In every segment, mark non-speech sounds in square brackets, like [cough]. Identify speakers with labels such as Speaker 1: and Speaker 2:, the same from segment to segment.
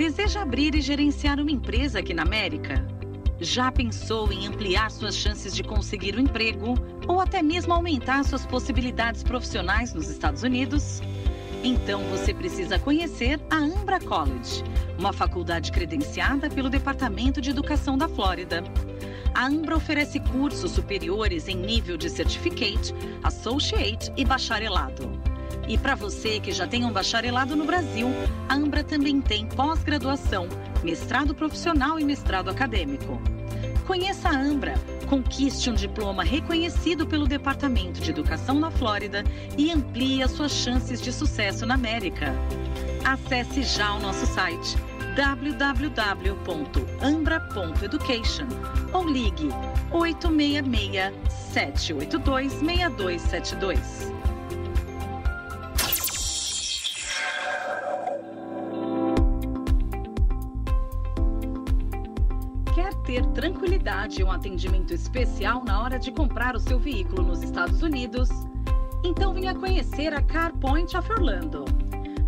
Speaker 1: Deseja abrir e gerenciar uma empresa aqui na América? Já pensou em ampliar suas chances de conseguir um emprego ou até mesmo aumentar suas possibilidades profissionais nos Estados Unidos? Então você precisa conhecer a Ambra College, uma faculdade credenciada pelo Departamento de Educação da Flórida. A Ambra oferece cursos superiores em nível de Certificate, Associate e Bacharelado. E para você que já tem um bacharelado no Brasil, a Ambra também tem pós-graduação, mestrado profissional e mestrado acadêmico. Conheça a Ambra, conquiste um diploma reconhecido pelo Departamento de Educação na Flórida e amplie as suas chances de sucesso na América. Acesse já o nosso site www.ambra.education ou ligue 866 782 6272. Ter tranquilidade e um atendimento especial na hora de comprar o seu veículo nos Estados Unidos? Então venha conhecer a CarPoint of Orlando.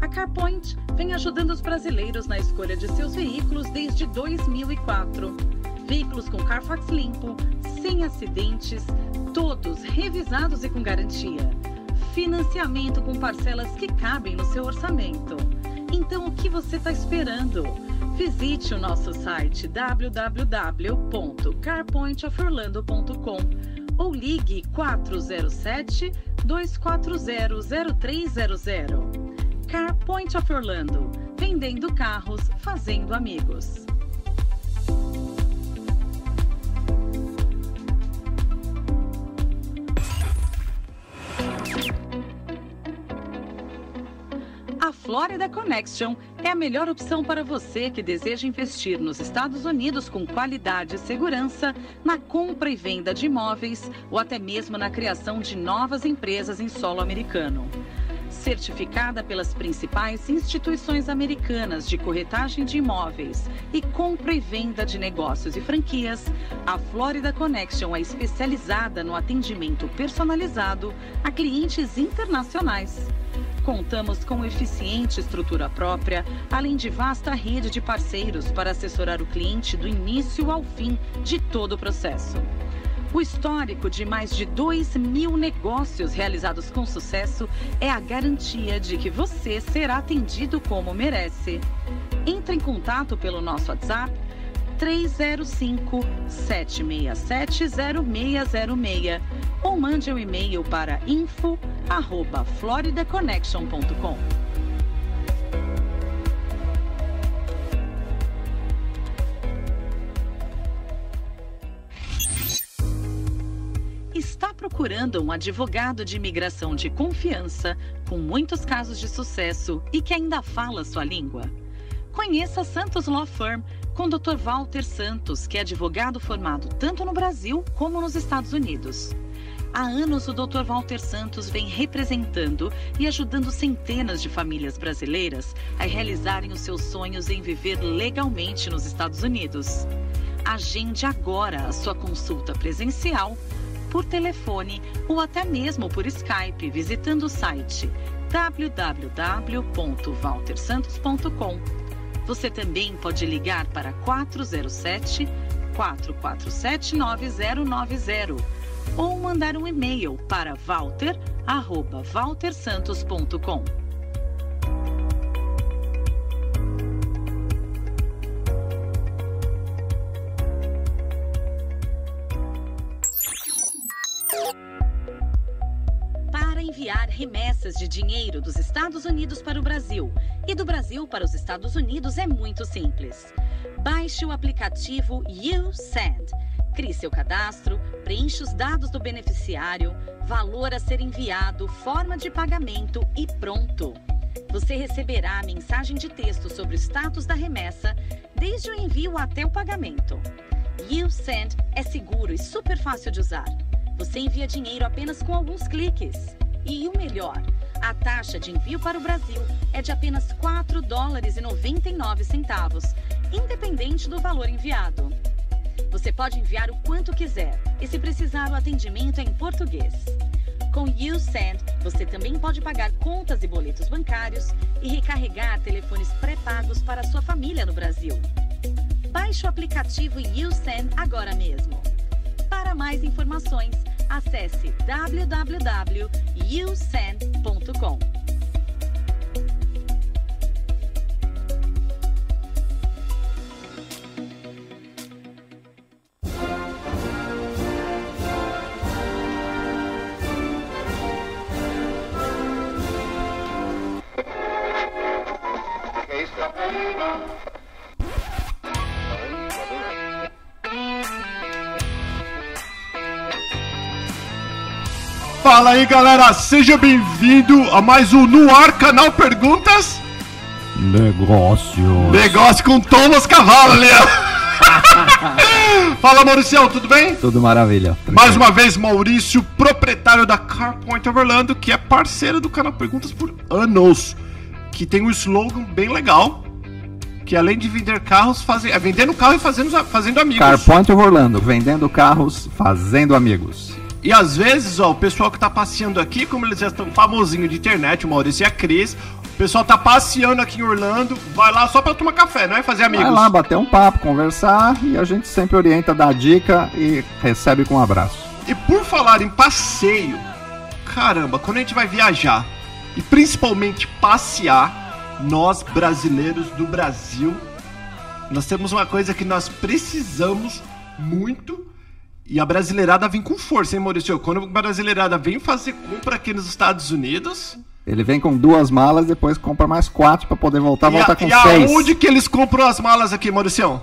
Speaker 1: A CarPoint vem ajudando os brasileiros na escolha de seus veículos desde 2004. Veículos com Carfax limpo, sem acidentes, todos revisados e com garantia. Financiamento com parcelas que cabem no seu orçamento. Então o que você está esperando? Visite o nosso site www.carpointoforlando.com ou ligue 407 240 0300. Car Point of Orlando, vendendo carros, fazendo amigos. Florida Connection é a melhor opção para você que deseja investir nos Estados Unidos com qualidade e segurança na compra e venda de imóveis ou até mesmo na criação de novas empresas em solo americano. Certificada pelas principais instituições americanas de corretagem de imóveis e compra e venda de negócios e franquias, a Florida Connection é especializada no atendimento personalizado a clientes internacionais. Contamos com eficiente estrutura própria, além de vasta rede de parceiros para assessorar o cliente do início ao fim de todo o processo. O histórico de mais de 2 mil negócios realizados com sucesso é a garantia de que você será atendido como merece. Entre em contato pelo nosso WhatsApp 305 767 0606 ou mande um e-mail para info@floridaconnection.com. Está procurando um advogado de imigração de confiança, com muitos casos de sucesso e que ainda fala sua língua? Conheça Santos Law Firm com Dr. Walter Santos, que é advogado formado tanto no Brasil como nos Estados Unidos. Há anos, o Dr. Walter Santos vem representando e ajudando centenas de famílias brasileiras a realizarem os seus sonhos em viver legalmente nos Estados Unidos. Agende agora a sua consulta presencial por telefone ou até mesmo por Skype, visitando o site www.valtersantos.com. Você também pode ligar para 407 447 9090 ou mandar um e-mail para walter@valtersantos.com. Para enviar remessas de dinheiro dos Estados Unidos para o Brasil e do Brasil para os Estados Unidos é muito simples. Baixe o aplicativo YouSend. Crie seu cadastro, preencha os dados do beneficiário, valor a ser enviado, forma de pagamento e pronto. Você receberá a mensagem de texto sobre o status da remessa, desde o envio até o pagamento. YouSend é seguro e super fácil de usar. Você envia dinheiro apenas com alguns cliques. E o melhor, a taxa de envio para o Brasil é de apenas 4 dólares e 99 centavos, independente do valor enviado. Você pode enviar o quanto quiser e se precisar o atendimento é em português. Com YouSend, você também pode pagar contas e boletos bancários e recarregar telefones pré-pagos para sua família no Brasil. Baixe o aplicativo YouSend agora mesmo. Para mais informações, acesse www.usend.com.
Speaker 2: Fala aí galera, seja bem-vindo a mais um No Ar Canal Perguntas
Speaker 3: Negócio.
Speaker 2: Negócio com Thomas ó. [laughs] Fala Mauricião, tudo bem?
Speaker 3: Tudo maravilha.
Speaker 2: Mais uma vez Maurício, proprietário da CarPoint Overlando Que é parceiro do canal Perguntas por anos Que tem um slogan bem legal Que além de vender carros, fazer, é vendendo carro e fazendo, fazendo amigos
Speaker 3: CarPoint of Orlando, vendendo carros, fazendo amigos.
Speaker 2: E às vezes, ó, o pessoal que tá passeando aqui, como eles já estão famosinho de internet, o Maurício e a Cris, o pessoal tá passeando aqui em Orlando, vai lá só pra tomar café, não é fazer amigos.
Speaker 3: Vai lá bater um papo, conversar e a gente sempre orienta, dá dica e recebe com um abraço.
Speaker 2: E por falar em passeio, caramba, quando a gente vai viajar e principalmente passear, nós brasileiros do Brasil, nós temos uma coisa que nós precisamos muito e a brasileirada vem com força, hein, Maurício? Quando a brasileirada vem fazer compra aqui nos Estados Unidos.
Speaker 3: Ele vem com duas malas, depois compra mais quatro para poder voltar,
Speaker 2: e
Speaker 3: voltar
Speaker 2: a,
Speaker 3: com
Speaker 2: e
Speaker 3: seis.
Speaker 2: E aonde que eles compram as malas aqui, Maurício?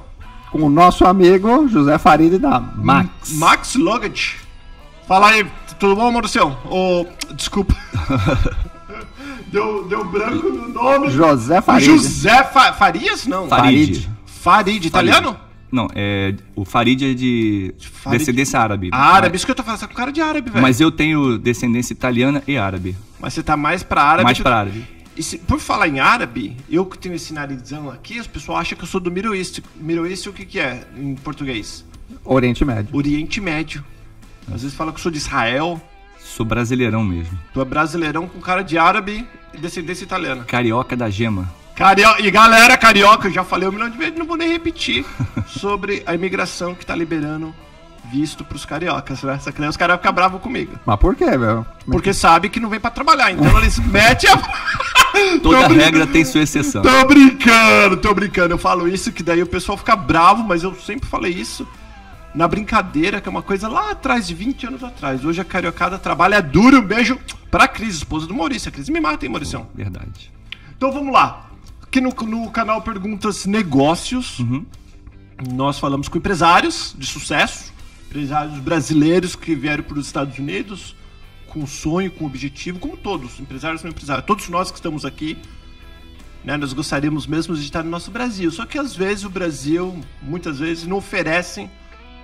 Speaker 3: Com o nosso amigo José Farid da Max.
Speaker 2: Max Luggage. Fala aí, tudo bom, Maurício? Oh, desculpa. [laughs] deu, deu branco no nome.
Speaker 3: José Farid.
Speaker 2: José Fa Farias? Não.
Speaker 3: Farid.
Speaker 2: Farid, italiano?
Speaker 4: Não, é, o Farid é de
Speaker 2: Farid-
Speaker 4: descendência árabe.
Speaker 2: Árabe, isso que eu tô falando, você tá com cara de árabe, velho.
Speaker 4: Mas eu tenho descendência italiana e árabe.
Speaker 2: Mas você tá mais pra árabe.
Speaker 4: Mais
Speaker 2: que-
Speaker 4: pra árabe.
Speaker 2: E se- por falar em árabe, eu que tenho esse narizão aqui, as pessoas acham que eu sou do Middle East. Middle East o que que é em português?
Speaker 3: Oriente Médio.
Speaker 2: Oriente Médio. Às vezes fala que eu sou de Israel,
Speaker 4: Sou brasileirão mesmo.
Speaker 2: tu é brasileirão com cara de árabe e descendência italiana.
Speaker 4: Carioca da gema.
Speaker 2: Carioca, e galera carioca, eu já falei um milhão de vezes, não vou nem repetir [laughs] sobre a imigração que tá liberando visto pros cariocas, né? Essa criança, os caras vão ficar bravos comigo.
Speaker 3: Mas por quê, velho?
Speaker 2: Porque sabe que não vem pra trabalhar, então eles [laughs] metem a. [laughs]
Speaker 4: Toda
Speaker 2: brin-
Speaker 4: regra tem sua exceção.
Speaker 2: Tô brincando, tô brincando. Eu falo isso que daí o pessoal fica bravo, mas eu sempre falei isso na brincadeira, que é uma coisa lá atrás, de 20 anos atrás. Hoje a cariocada trabalha duro. Um beijo pra Cris, esposa do Maurício. A Cris me mata, hein, Mauricião?
Speaker 4: Verdade.
Speaker 2: Então vamos lá. Aqui no, no canal Perguntas Negócios,
Speaker 4: Uhum.
Speaker 2: nós falamos com empresários de sucesso, empresários brasileiros que vieram para os Estados Unidos com sonho, com objetivo, como todos, empresários são empresários. Todos nós que estamos aqui, né, nós gostaríamos mesmo de estar no nosso Brasil. Só que às vezes o Brasil, muitas vezes, não oferecem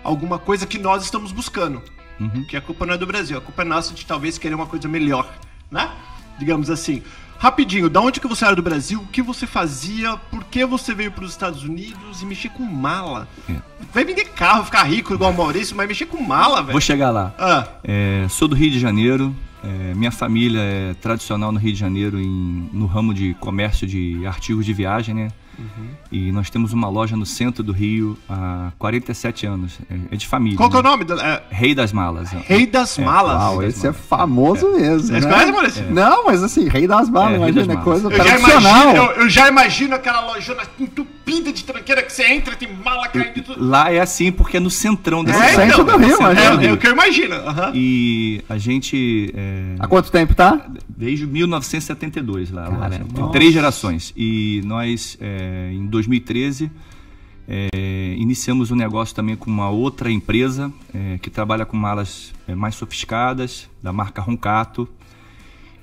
Speaker 2: alguma coisa que nós estamos buscando.
Speaker 4: Uhum.
Speaker 2: Que a culpa não é do Brasil, a culpa é nossa de talvez querer uma coisa melhor, né? Digamos assim. Rapidinho, da onde que você era do Brasil? O que você fazia? Por que você veio para os Estados Unidos e mexer com mala?
Speaker 4: É.
Speaker 2: Vai vender carro, ficar rico igual o Maurício, mas mexer com mala, velho.
Speaker 4: Vou chegar lá.
Speaker 2: Ah,
Speaker 4: É, sou do Rio de Janeiro. É, minha família é tradicional no Rio de Janeiro em- no ramo de comércio de artigos de viagem, né?
Speaker 2: Uhum.
Speaker 4: E nós temos uma loja no centro do Rio há 47 anos. É, é de família.
Speaker 2: qual que é o
Speaker 4: né?
Speaker 2: nome? da- é,
Speaker 4: Rei das Malas. é.
Speaker 2: Rei das Malas.
Speaker 3: Uau, esse é famoso mesmo.
Speaker 2: Vocês
Speaker 3: né?
Speaker 2: Maurício?
Speaker 3: Não, mas assim, rei das
Speaker 4: É, rei
Speaker 3: imagina,
Speaker 4: das
Speaker 3: é coisa
Speaker 2: Eu já,
Speaker 3: tradicional.
Speaker 2: imagino, eu, eu já imagino aquela lojona entupida de tranqueira que você entra e tem mala caindo e tudo.
Speaker 4: Lá é assim porque é no centrão desse
Speaker 3: É,
Speaker 4: centro.
Speaker 3: centro do Rio,
Speaker 2: É, é o que eu imagino. aham.
Speaker 4: E a gente é,
Speaker 3: Há quanto tempo tá?
Speaker 4: desde 1972 lá,
Speaker 3: Cara,
Speaker 4: lá tem
Speaker 3: nossa.
Speaker 4: três gerações. E nós é, em 2013 é, iniciamos um negócio também com uma outra empresa é, que trabalha com malas é, mais sofisticadas da marca Roncato.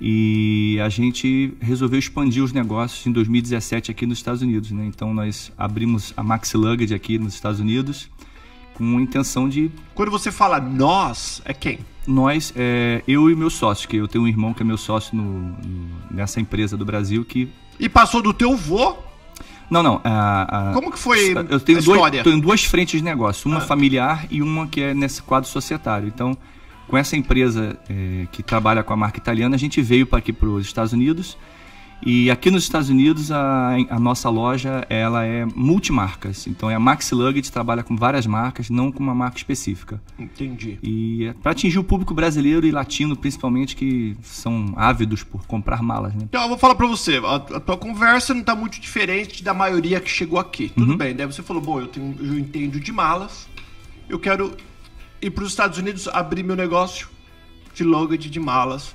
Speaker 4: E a gente resolveu expandir os negócios em 2017 aqui nos Estados Unidos. Né? Então nós abrimos a Maxi Luggage aqui nos Estados Unidos com a intenção de
Speaker 2: Quando você fala nós, é quem?
Speaker 4: nós, é, eu e meu sócio, que eu tenho um irmão que é meu sócio no- no- nessa empresa do Brasil que.
Speaker 2: E passou do teu vô?
Speaker 4: Não, não. a- a-
Speaker 2: Como que foi
Speaker 4: Eu tenho
Speaker 2: a
Speaker 4: dois,
Speaker 2: história?
Speaker 4: tenho duas frentes de negócio, uma
Speaker 2: Ah.
Speaker 4: familiar e uma que é nesse quadro societário. Então, com essa empresa é, que trabalha com a marca italiana, a gente veio para aqui para os Estados Unidos e aqui nos Estados Unidos a, a, nossa loja ela é multimarcas. Então é a Maxi Luggage trabalha com várias marcas, não com uma marca específica.
Speaker 2: Entendi.
Speaker 4: E é para atingir o público brasileiro e latino principalmente que são ávidos por comprar malas, né?
Speaker 2: Então eu vou falar para você, a, a, tua conversa não está muito diferente da maioria que chegou aqui. Tudo uhum. bem, daí você falou, bom, eu tenho eu entendo de malas. Eu quero ir para os Estados Unidos abrir meu negócio de luggage de malas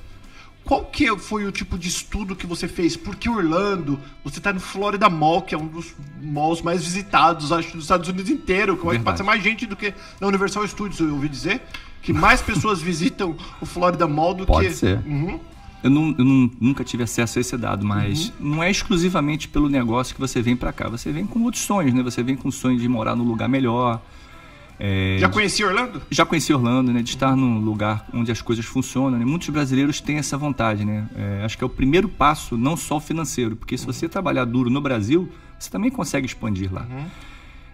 Speaker 2: qual que foi o tipo de estudo que você fez? Porque Orlando, você está no Florida Mall, que é um dos malls mais visitados, acho, dos Estados Unidos inteiro. Como é que pode ser mais gente do que na Universal Studios, eu ouvi dizer? Que mais pessoas [laughs] visitam o Florida Mall do
Speaker 3: pode
Speaker 2: que...
Speaker 3: ser.
Speaker 4: Uhum. Eu, não, eu não, nunca tive acesso a esse dado, mas uhum. não é exclusivamente pelo negócio que você vem para cá. Você vem com outros sonhos, né? Você vem com o sonho de morar num lugar melhor,
Speaker 2: é, já conheci Orlando?
Speaker 4: Já conheci Orlando, né? De estar num lugar onde as coisas funcionam. Né? Muitos brasileiros têm essa vontade, né? É, acho que é o primeiro passo, não só financeiro, porque se você trabalhar duro no Brasil, você também consegue expandir lá. Uhum.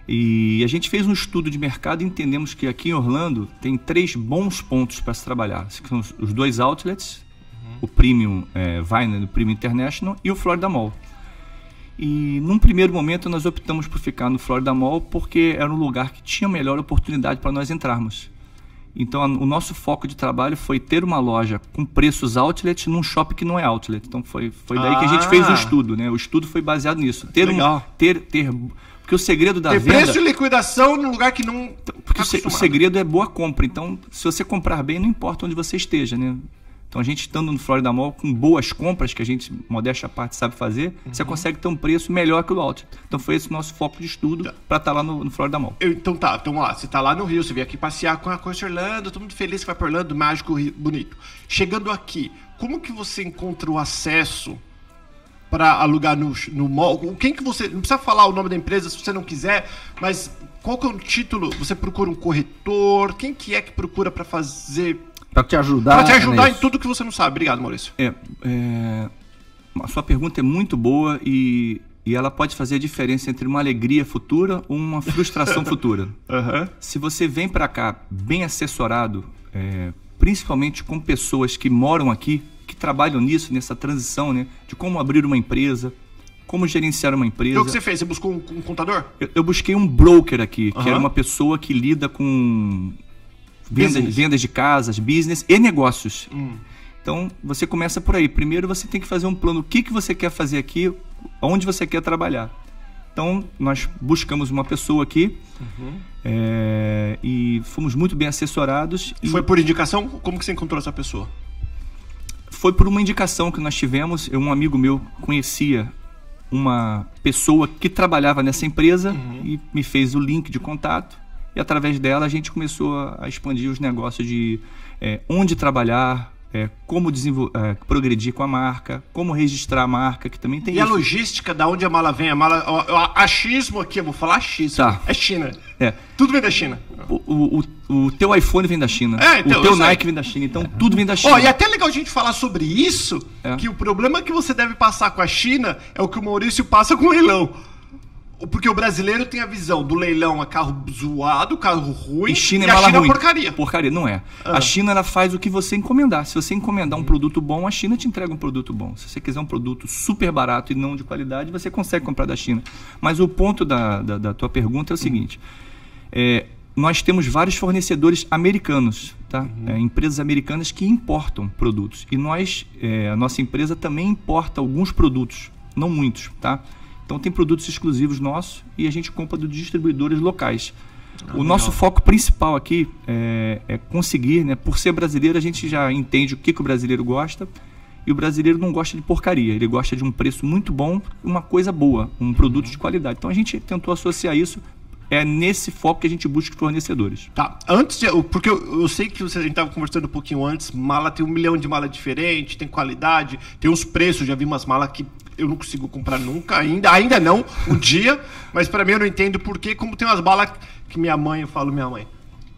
Speaker 4: E a gente fez um estudo de mercado e entendemos que aqui em Orlando tem três bons pontos para se trabalhar. São os dois outlets, uhum. o Premium é, Vine, o Premium International e o Florida Mall. E num primeiro momento nós optamos por ficar no Florida Mall porque era um lugar que tinha melhor oportunidade para nós entrarmos. Então a, o nosso foco de trabalho foi ter uma loja com preços outlet num shopping que não é outlet. Então foi, foi daí ah. que a gente fez o ah. estudo, né? O estudo foi baseado nisso. Ter Legal. Um, ter, ter porque o segredo da
Speaker 2: ter
Speaker 4: venda.
Speaker 2: preço de liquidação num lugar que não.
Speaker 4: Porque tá o segredo é boa compra. Então, se você comprar bem, não importa onde você esteja, né? Então a gente estando no Florida Mall com boas compras que a gente, modéstia à parte, sabe fazer, uhum. você consegue ter um preço melhor que o outlet. Então foi esse o nosso foco de estudo tá. para estar tá lá no, no, Florida Mall.
Speaker 2: Eu, então tá, então lá, você tá lá no Rio, você veio aqui passear com a Coisa Orlando, todo mundo feliz que vai para Orlando, mágico, bonito. Chegando aqui, como que você encontra o acesso para alugar no, no mall? Quem que você. Não precisa falar o nome da empresa se você não quiser, mas qual que é o título? Você procura um corretor? Quem que é que procura para fazer
Speaker 3: para te ajudar.
Speaker 2: Para te ajudar em tudo que você não sabe. Obrigado, Maurício.
Speaker 4: É, é, a sua pergunta é muito boa e, e ela pode fazer a diferença entre uma alegria futura ou uma frustração [laughs] futura.
Speaker 2: Uhum.
Speaker 4: Se você vem para cá bem assessorado, é, principalmente com pessoas que moram aqui, que trabalham nisso, nessa transição, né, de como abrir uma empresa, como gerenciar uma empresa. E
Speaker 2: o que você fez? Você buscou um, um contador?
Speaker 4: Eu, eu, busquei um broker aqui, uhum. que era uma pessoa que lida com vendas, vendas de casas, business e negócios. Hum. Então você começa por aí. Primeiro você tem que fazer um plano. O que, que você quer fazer aqui? Onde você quer trabalhar? Então nós buscamos uma pessoa aqui uhum. é, e fomos muito bem assessorados.
Speaker 2: Foi por indicação? Como que você encontrou essa pessoa?
Speaker 4: Foi por uma indicação que nós tivemos. Um amigo meu conhecia uma pessoa que trabalhava nessa empresa uhum. e me fez o link de contato. E através dela a gente começou a expandir os negócios de é, onde trabalhar, é, como é, progredir com a marca, como registrar a marca, que também tem
Speaker 2: E isso. a logística, da onde a mala vem? A mala, o, achismo aqui, eu vou falar achismo. Tá. É China.
Speaker 4: É.
Speaker 2: Tudo vem da China.
Speaker 4: O, o, o, teu iPhone vem da China. É, então, o teu Nike vem da China. Então tudo vem da China.
Speaker 2: Oh, e é até legal a gente falar sobre isso, é. que o problema que você deve passar com a China é o que o Maurício passa com o leilão. Porque o brasileiro tem a visão do leilão a carro zoado, carro ruim.
Speaker 4: E China é e mala China
Speaker 2: ruim. porcaria.
Speaker 4: Porcaria, não é. Ah. A China ela faz o que você encomendar. Se você encomendar um produto bom, a China te entrega um produto bom. Se você quiser um produto super barato e não de qualidade, você consegue comprar da China. Mas o ponto da, da, da tua pergunta é o seguinte: é, nós temos vários fornecedores americanos, tá? Uhum. É, empresas americanas que importam produtos. E nós, é, a nossa empresa também importa alguns produtos, não muitos, tá? Então tem produtos exclusivos nossos e a gente compra dos distribuidores locais. Ah, o legal. nosso foco principal aqui é, é, conseguir, né? Por ser brasileiro, a gente já entende o que, que o brasileiro gosta. E o brasileiro não gosta de porcaria, ele gosta de um preço muito bom, uma coisa boa, um produto de qualidade. Então a gente tentou associar isso é nesse foco que a gente busca fornecedores.
Speaker 2: Tá. Antes, de, porque eu, eu, sei que você, a gente estava conversando um pouquinho antes, mala tem um milhão de malas diferentes, tem qualidade, tem os preços, já vi umas malas que eu não consigo comprar nunca, ainda, ainda não, um dia, mas para mim eu não entendo porque, como tem umas balas que minha mãe, eu falo minha mãe,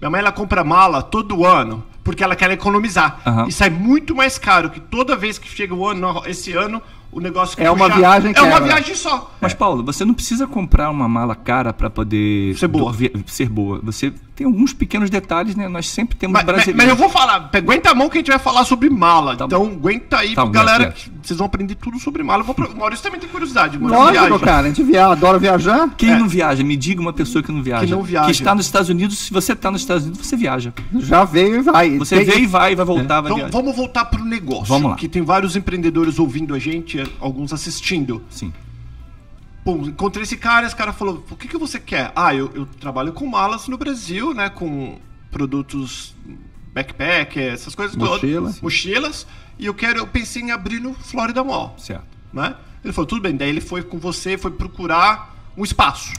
Speaker 2: minha mãe ela compra mala todo ano, porque ela quer economizar. Uhum. E sai muito mais caro que toda vez que chega o ano, esse ano, o negócio que
Speaker 3: É uma viagem
Speaker 2: É uma viagem só.
Speaker 4: Mas, Paulo, você não precisa comprar uma mala cara para poder
Speaker 2: Ser boa.
Speaker 4: do- ser boa. Você tem alguns pequenos detalhes, né? Nós sempre temos
Speaker 2: Mas, mas-
Speaker 4: brasileiros.
Speaker 2: mas eu vou falar, aguenta a mão que a gente vai falar sobre mala.
Speaker 4: Tá
Speaker 2: então aguenta aí,
Speaker 4: Tá bom,
Speaker 2: galera,
Speaker 4: é.
Speaker 2: que vocês vão aprender tudo sobre mala. Eu vou pro... O Maurício também tem curiosidade. Maurício
Speaker 3: Lógico,
Speaker 2: viaja.
Speaker 3: cara, a gente via, adora viajar.
Speaker 4: Quem
Speaker 2: É.
Speaker 4: não viaja? Me diga uma pessoa que não viaja.
Speaker 2: Que não viaja.
Speaker 4: Que está nos Estados Unidos. Se você está nos Estados Unidos, você viaja.
Speaker 3: Já veio e vai.
Speaker 4: Você
Speaker 3: Tem-
Speaker 4: vê e vai, vai voltar, vai
Speaker 2: Então
Speaker 4: viajar.
Speaker 2: vamos voltar pro negócio.
Speaker 4: Vamos lá.
Speaker 2: Que tem vários empreendedores ouvindo a gente, alguns assistindo.
Speaker 4: Sim.
Speaker 2: Pô, encontrei esse cara, esse cara falou: o que, que você quer? Ah, eu, eu trabalho com malas no Brasil, né? Com produtos backpack, essas coisas
Speaker 3: Mochila.
Speaker 2: todas. Mochilas. E eu quero, eu pensei em abrir no Florida Mall.
Speaker 4: Certo.
Speaker 2: Né? Ele falou, tudo bem, daí ele foi com você, foi procurar um espaço.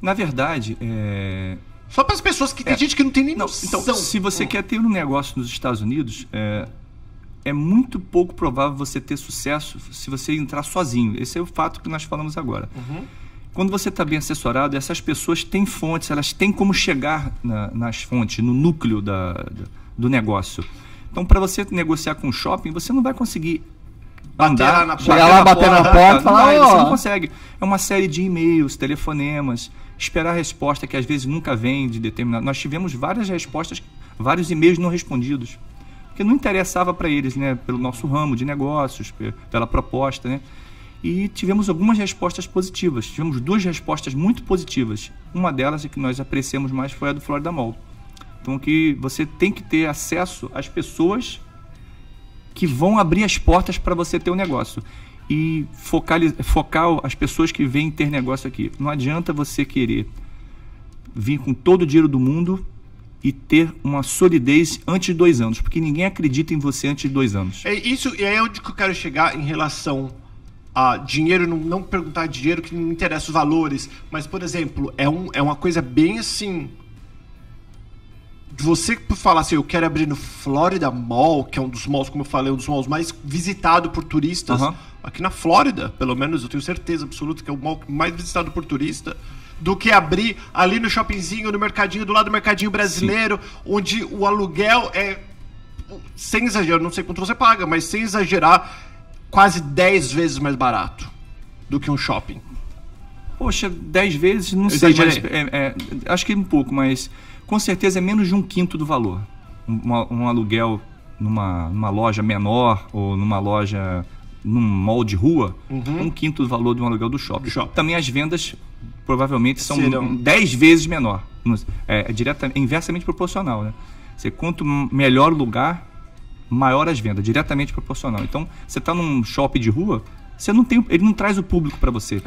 Speaker 4: Na verdade, é...
Speaker 2: Só para as pessoas que tem gente que não tem nem
Speaker 4: Não,
Speaker 2: noção.
Speaker 4: então, se você quer ter um negócio nos Estados Unidos, é, é muito pouco provável você ter sucesso se você entrar sozinho. Esse é o fato que nós falamos agora. Quando você está bem assessorado, essas pessoas têm fontes, elas têm como chegar na- nas fontes, no núcleo da- da- do negócio. Então, para você negociar com o shopping, você não vai conseguir
Speaker 2: Bater
Speaker 4: andar,
Speaker 3: Chegar lá, bater na porta e
Speaker 4: não
Speaker 3: falar, ó.
Speaker 4: você não consegue. É uma série de e-mails, telefonemas, esperar a resposta que às vezes nunca vem de determinado. Nós tivemos várias respostas, vários e-mails não respondidos, porque não interessava para eles, né, pelo nosso ramo de negócios, pe- pela proposta, né? E tivemos algumas respostas positivas. Tivemos duas respostas muito positivas. Uma delas e que nós apreciamos mais foi a do Florida Mall. Então que você tem que ter acesso às pessoas que vão abrir as portas para você ter o negócio. E focali- focar as pessoas que vêm ter negócio aqui. Não adianta você querer vir com todo o dinheiro do mundo e ter uma solidez antes de dois anos, porque ninguém acredita em você antes de dois anos.
Speaker 2: É isso, e é onde que eu quero chegar em relação a dinheiro, não, não perguntar dinheiro que não interessa os valores, mas, por exemplo, é, um, é uma coisa bem assim. Você falar assim, eu quero abrir no Florida Mall, que é um dos malls, como eu falei, um dos malls mais visitado por turistas.
Speaker 4: Aham.
Speaker 2: Aqui na Flórida, pelo menos, eu tenho certeza absoluta que é o mall mais visitado por turista. Do que abrir ali no shoppingzinho, no mercadinho, do lado do mercadinho brasileiro, onde o aluguel é sem exagero, não sei quanto você paga, mas sem exagerar, quase 10 vezes mais barato do que um shopping.
Speaker 4: Poxa, dez vezes, não sei, mas é- é, acho que um pouco, mas com certeza é menos de um quinto do valor. Um, um aluguel numa, numa loja menor ou numa loja num mall de rua, um quinto do valor de um aluguel do shopping.
Speaker 2: Do shopping.
Speaker 4: Também as vendas provavelmente são
Speaker 2: Serão.
Speaker 4: 10 vezes menor. É, é direta, é inversamente proporcional, né? Você, quanto melhor o lugar, maior as vendas, diretamente proporcional. Então, você está num shopping de rua, você não tem, ele não traz o público para você.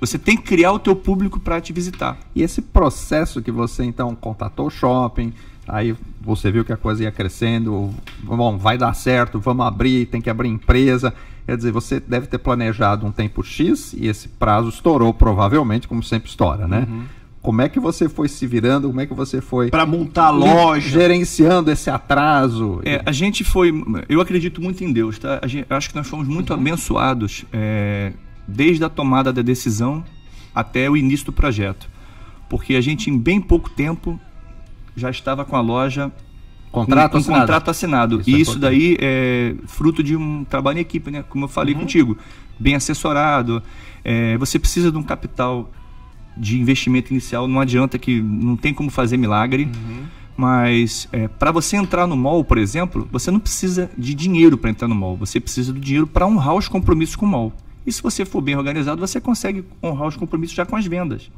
Speaker 4: Você tem que criar o teu público para te visitar.
Speaker 3: E esse processo que você então contatou o shopping, aí você viu que a coisa ia crescendo, bom, vai dar certo, vamos abrir, tem que abrir empresa. Quer dizer, você deve ter planejado um tempo X e esse prazo estourou provavelmente, como sempre estoura, né? Como é que você foi se virando? Como é que você foi
Speaker 2: Para montar loja.
Speaker 3: gerenciando esse atraso?
Speaker 4: É, a gente foi. Eu acredito muito em Deus, tá? Gente- acho que nós fomos muito
Speaker 2: Uhum.
Speaker 4: abençoados é, desde a tomada da decisão até o início do projeto. Porque a gente, em bem pouco tempo, já estava com a loja
Speaker 3: contrato
Speaker 4: com, com
Speaker 3: assinado.
Speaker 4: contrato assinado.
Speaker 3: Isso
Speaker 4: e
Speaker 3: é
Speaker 4: isso
Speaker 3: importante.
Speaker 4: daí é fruto de um trabalho em equipe, né? Como eu falei contigo, bem assessorado. É, você precisa de um capital de investimento inicial. Não adianta que não tem como fazer milagre. Mas para você entrar no mall, por exemplo, você não precisa de dinheiro para entrar no mall. Você precisa do dinheiro para honrar os compromissos com o mall. E se você for bem organizado, você consegue honrar os compromissos já com as vendas.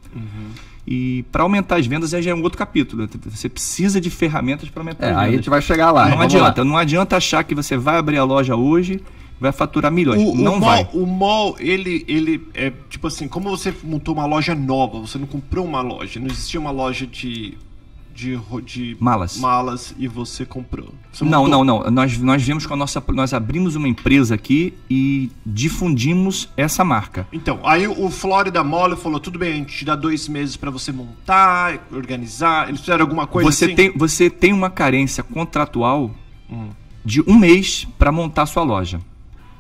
Speaker 4: E para aumentar as vendas aí já é um outro capítulo. Você precisa de ferramentas para aumentar
Speaker 3: É,
Speaker 4: as
Speaker 3: aí a
Speaker 4: vendas.
Speaker 3: gente vai chegar lá.
Speaker 4: Não
Speaker 3: Vamos
Speaker 4: adianta,
Speaker 3: lá.
Speaker 4: não adianta achar que você vai abrir a loja hoje e vai faturar milhões.
Speaker 2: O, o
Speaker 4: não
Speaker 2: mall,
Speaker 4: vai.
Speaker 2: o mall, ele, ele é tipo assim, como você montou uma loja nova, você não comprou uma loja, não existia uma loja de de, de
Speaker 4: Malas.
Speaker 2: malas e você comprou. Você
Speaker 4: Não, não, não. Nós, nós vimos com a nossa. Nós abrimos uma empresa aqui e difundimos essa marca.
Speaker 2: Então, aí o Florida Mall falou, tudo bem, a gente te dá dois meses pra você montar, organizar. Eles fizeram alguma coisa
Speaker 4: Você,
Speaker 2: assim?
Speaker 4: tem, você tem uma carência contratual
Speaker 2: Hum.
Speaker 4: de um mês para montar sua loja.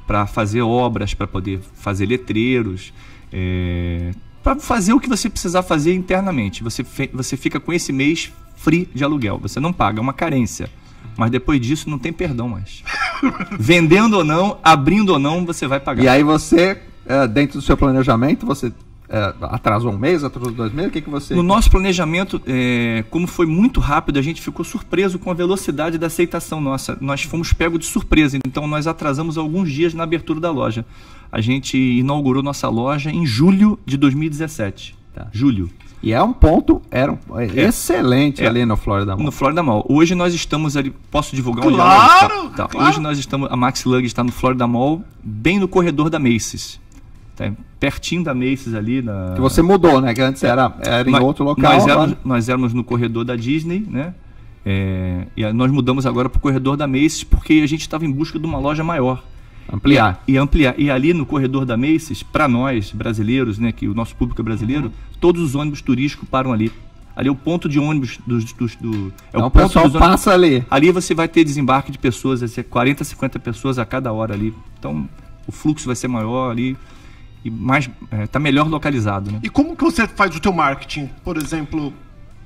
Speaker 4: Para fazer obras, para poder fazer letreiros. Para fazer o que você precisar fazer internamente. Você, você fica com esse mês free de aluguel. Você não paga, é uma carência. Mas depois disso não tem perdão mais. [laughs] Vendendo ou não, abrindo ou não, você vai pagar.
Speaker 3: E aí você, é, dentro do seu planejamento, você é, atrasou um mês, atrasou dois meses? O que, que você.
Speaker 4: No nosso planejamento, é, como foi muito rápido, a gente ficou surpreso com a velocidade da aceitação nossa. Nós fomos pegos de surpresa, então nós atrasamos alguns dias na abertura da loja. A gente inaugurou nossa loja em julho de 2017. Tá. Julho.
Speaker 3: E é um ponto, era um, é, excelente é, ali no Florida Mall.
Speaker 4: No Florida Mall. Hoje nós estamos ali, posso divulgar
Speaker 2: claro,
Speaker 4: tá, tá. claro. Hoje nós estamos, a Max Lug está no Florida Mall, bem no corredor da Macy's. Tá pertinho da Macy's ali. Na...
Speaker 3: Que você mudou, né? Que antes era, era em nós, outro local.
Speaker 4: Nós éramos, nós éramos, no corredor da Disney, né? É, e nós mudamos agora para o corredor da Macy's porque a gente estava em busca de uma loja maior.
Speaker 3: Ampliar.
Speaker 4: E, e, ampliar. E ali no corredor da Macy's, para nós, brasileiros, né, que o nosso público é brasileiro, uhum. todos os ônibus turísticos param ali. Ali é o ponto de ônibus dos. dos do,
Speaker 3: é então, o ponto pessoal passa ali.
Speaker 4: Ali você vai ter desembarque de pessoas, vai ser 40, 50 pessoas a cada hora ali. Então o fluxo vai ser maior ali e mais está é, melhor localizado. Né?
Speaker 2: E como que você faz o teu marketing, por exemplo,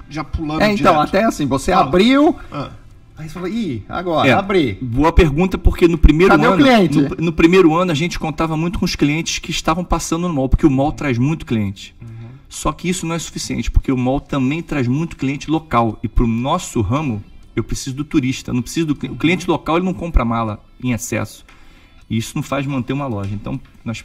Speaker 2: já pulando
Speaker 3: É, então, direto? até assim, você Fala. abriu. Ah. Aí você falou, ih, agora, é, abri.
Speaker 4: Boa pergunta, porque no primeiro Cadê ano. O cliente? No, no, primeiro ano a gente contava muito com os clientes que estavam passando no mall, porque o mall traz muito cliente. Uhum. Só que isso não é suficiente, porque o mall também traz muito cliente local. E para o nosso ramo, eu preciso do turista. Não preciso do o cliente local, ele não compra mala em excesso. E isso não faz manter uma loja. Então, nós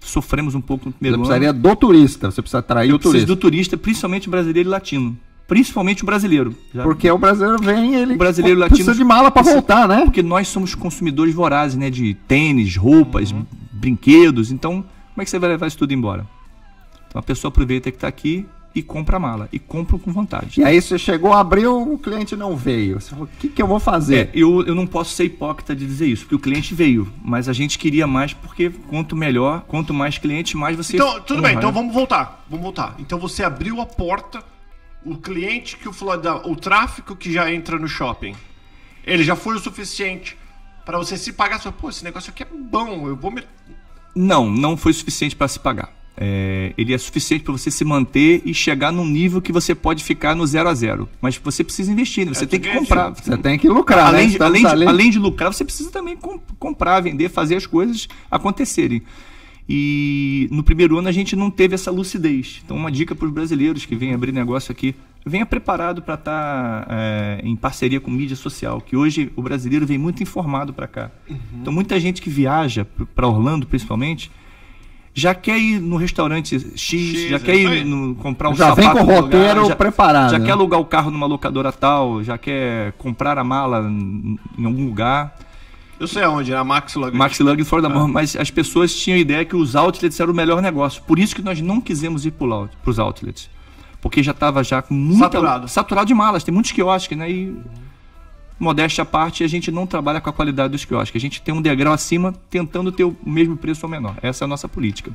Speaker 4: sofremos um pouco no primeiro
Speaker 3: você ano. Você precisaria do turista, você precisa atrair
Speaker 4: eu
Speaker 3: o turista.
Speaker 4: do turista, principalmente brasileiro e latino. Principalmente o brasileiro.
Speaker 3: Já... Porque o brasileiro vem ele
Speaker 4: o brasileiro latino
Speaker 3: precisa de mala para voltar, né?
Speaker 4: Porque nós somos consumidores vorazes, né? De tênis, roupas, uhum. brinquedos. Então, como é que você vai levar isso tudo embora? Então a pessoa aproveita que está aqui e compra a mala. E compra com vontade.
Speaker 3: E aí você chegou, abriu, o cliente não veio. Você falou, o que, que eu vou fazer?
Speaker 4: É, eu, eu não posso ser hipócrita de dizer isso, porque o cliente veio. Mas a gente queria mais, porque quanto melhor, quanto mais cliente, mais você.
Speaker 2: Então, tudo bem, então vamos voltar. Vamos voltar. Então você abriu a porta, o cliente que o o tráfego que já entra no shopping, ele já foi o suficiente para você se pagar. Você, Pô, esse negócio aqui é bom, eu vou me.
Speaker 4: Não, não foi suficiente para se pagar é, ele é suficiente para você se manter e chegar num nível que você pode ficar no zero a zero. Mas você precisa investir, né? você é, tem que comprar.
Speaker 3: Você tem que lucrar.
Speaker 4: Além,
Speaker 3: né?
Speaker 4: de, além, de, além de lucrar, você precisa também comp comprar, vender, fazer as coisas acontecerem. E no primeiro ano a gente não teve essa lucidez. Então, uma dica para os brasileiros que vêm abrir negócio aqui: venha preparado para estar tá, é, em parceria com mídia social, que hoje o brasileiro vem muito informado para cá. Uhum. Então, muita gente que viaja para Orlando, principalmente já quer ir no restaurante X, X já quer ir no, comprar um
Speaker 3: já sapato. Já vem com o roteiro lugar, preparado.
Speaker 4: Já, já quer alugar o carro numa locadora tal, já quer comprar a mala em, em algum lugar.
Speaker 2: Eu sei aonde, na Max Luggage.
Speaker 4: Max Luggage fora da ah. mão, mas as pessoas tinham a ideia que os outlets eram o melhor negócio. Por isso que nós não quisemos ir para os outlets. Porque já estava já com muita...
Speaker 2: Saturado.
Speaker 4: Saturado de malas, tem muitos quiosques, né? E modéstia à parte, a gente não trabalha com a qualidade dos quiosques. A gente tem um degrau acima tentando ter o mesmo preço ou menor. Essa é a nossa política.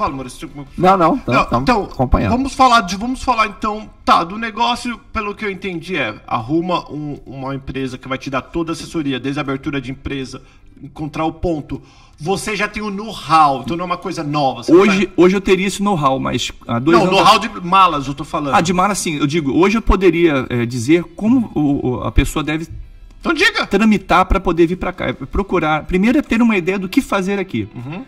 Speaker 2: Fala, Maurício.
Speaker 3: Não, não, tá, não, tá então, acompanhando.
Speaker 2: Vamos falar de, vamos falar então, tá, do negócio, pelo que eu entendi é, arruma um, uma empresa que vai te dar toda a assessoria, desde a abertura de empresa, encontrar o ponto. Você já tem o know-how, então não é uma coisa nova.
Speaker 4: Hoje, vai... hoje eu teria esse know-how, mas
Speaker 2: há dois não, know-how de malas, eu tô falando.
Speaker 4: Ah, de malas sim. Eu digo, hoje eu poderia é, dizer como o, a pessoa deve
Speaker 2: então diga.
Speaker 4: tramitar para poder vir para cá. Procurar. Primeiro é ter uma ideia do que fazer aqui. Uhum.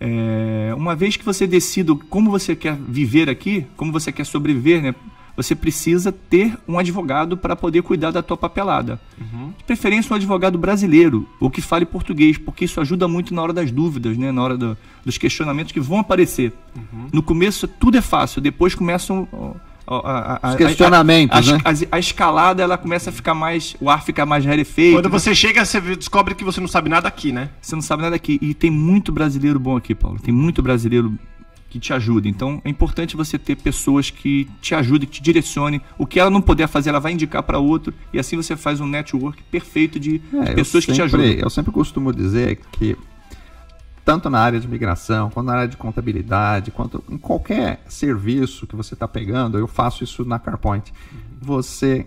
Speaker 4: É, uma vez que você decida como você quer viver aqui, como você quer sobreviver, né? você precisa ter um advogado para poder cuidar da tua papelada. Uhum. De preferência um advogado brasileiro, ou que fale português, porque isso ajuda muito na hora das dúvidas, né? na hora do, dos questionamentos que vão aparecer. Uhum. No começo tudo é fácil, depois começam
Speaker 3: a, a, Os questionamentos,
Speaker 4: a,
Speaker 3: né?
Speaker 4: A, escalada ela começa a ficar mais, o ar fica mais rarefeito.
Speaker 2: Quando você chega, você descobre que você não sabe nada aqui, né?
Speaker 4: Você não sabe nada aqui e tem muito brasileiro bom aqui, Paulo. Tem muito brasileiro que te ajuda. Então é importante você ter pessoas que te ajudem, que te direcionem. O que ela não puder fazer, ela vai indicar para outro e assim você faz um network perfeito de, é, pessoas sempre, que te ajudam.
Speaker 3: Eu sempre costumo dizer que tanto na área de migração, quanto na área de contabilidade, quanto em qualquer serviço que você está pegando, eu faço isso na CarPoint. Você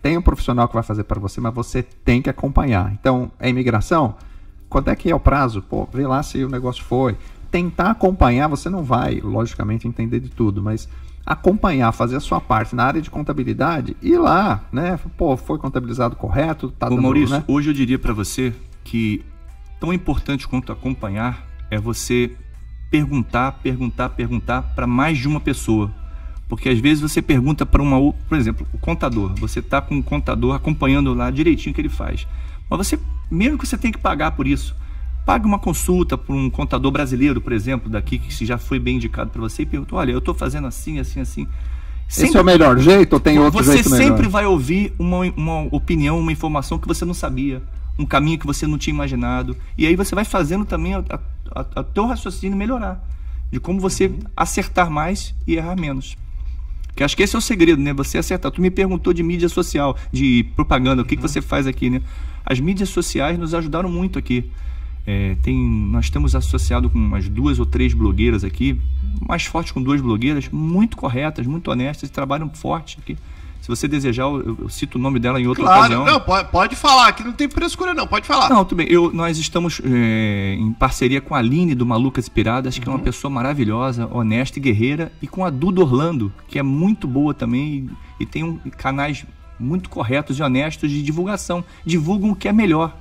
Speaker 3: tem um profissional que vai fazer para você, mas você tem que acompanhar. Então, é imigração? Quanto é que é o prazo? Pô, vê lá se o negócio foi tentar acompanhar, você não vai, logicamente, entender de tudo, mas acompanhar, fazer a sua parte na área de contabilidade e lá, né? Pô, foi contabilizado correto,
Speaker 4: tá Ô, dando, Maurício, né? hoje eu diria para você que tão importante quanto acompanhar é você perguntar, perguntar, perguntar para mais de uma pessoa. Porque às vezes você pergunta para uma, por exemplo, o contador. Você está com o contador acompanhando lá direitinho o que ele faz. Mas você, mesmo que você tenha que pagar por isso, pague uma consulta por um contador brasileiro, por exemplo, daqui que já foi bem indicado para você e pergunta: olha, eu estou fazendo assim, assim, assim.
Speaker 3: Sempre, Esse é o melhor jeito ou tem outro
Speaker 4: jeito
Speaker 3: melhor?
Speaker 4: Você sempre vai ouvir uma, uma opinião, uma informação que você não sabia, um caminho que você não tinha imaginado. E aí você vai fazendo também a, a, a teu raciocínio melhorar. De como você acertar mais e errar menos. Que acho que esse é o segredo, né? Você acertar. Tu me perguntou de mídia social, de propaganda, o que, uhum. que você faz aqui, né? As mídias sociais nos ajudaram muito aqui. É, tem, nós temos associado com umas duas ou três blogueiras aqui, mais forte com duas blogueiras, muito corretas, muito honestas, trabalham forte aqui. Se você desejar, eu, eu, cito o nome dela em outra claro, ocasião.
Speaker 2: Não, pode, pode falar, que não tem frescura não, pode falar.
Speaker 4: Não, tudo bem. Eu, nós estamos é, em parceria com a Aline do Malucas Piradas, que uhum. é uma uhum. pessoa maravilhosa, honesta e guerreira, e com a Duda Orlando, que é muito boa também e, e tem um, canais muito corretos e honestos de divulgação. Divulgam o que é melhor.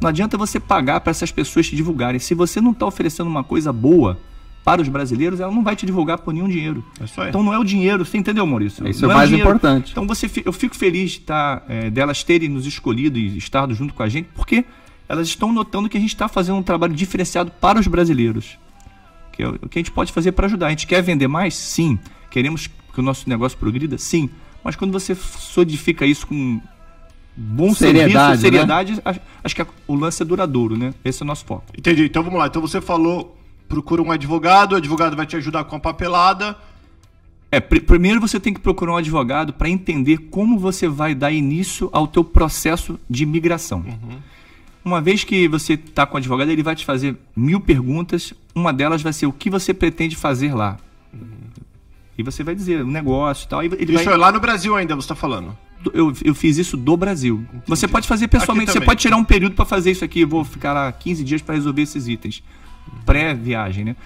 Speaker 4: Não adianta você pagar para essas pessoas te divulgarem. Se você não está oferecendo uma coisa boa para os brasileiros, ela não vai te divulgar por nenhum dinheiro. É então não é o dinheiro, você entendeu, Maurício?
Speaker 3: Isso não é o mais é importante.
Speaker 4: Então você, eu fico feliz de estar, é, delas terem nos escolhido e estado junto com a gente, porque elas estão notando que a gente está fazendo um trabalho diferenciado para os brasileiros. Que é o que a gente pode fazer para ajudar. A gente quer vender mais? Sim. Queremos que o nosso negócio progrida? Sim. Mas quando você solidifica isso com bom seriedade, serviço, seriedade, né? acho, acho, que o lance é duradouro, né? Esse é o nosso foco.
Speaker 2: Entendi. Então vamos lá. Então você falou, procura um advogado, o advogado vai te ajudar com a papelada.
Speaker 4: É, pr primeiro você tem que procurar um advogado para entender como você vai dar início ao teu processo de migração. Uhum. Uma vez que você está com o advogado, ele vai te fazer mil perguntas. Uma delas vai ser o que você pretende fazer lá. Uhum. E você vai dizer o negócio e tal. Ele
Speaker 2: Isso
Speaker 4: vai...
Speaker 2: é lá no Brasil ainda, você está falando?
Speaker 4: eu, eu fiz isso do Brasil. Entendi. Você pode fazer pessoalmente, você pode tirar um período para fazer isso aqui. Eu vou ficar lá 15 dias para resolver esses itens. Pré-viagem, né?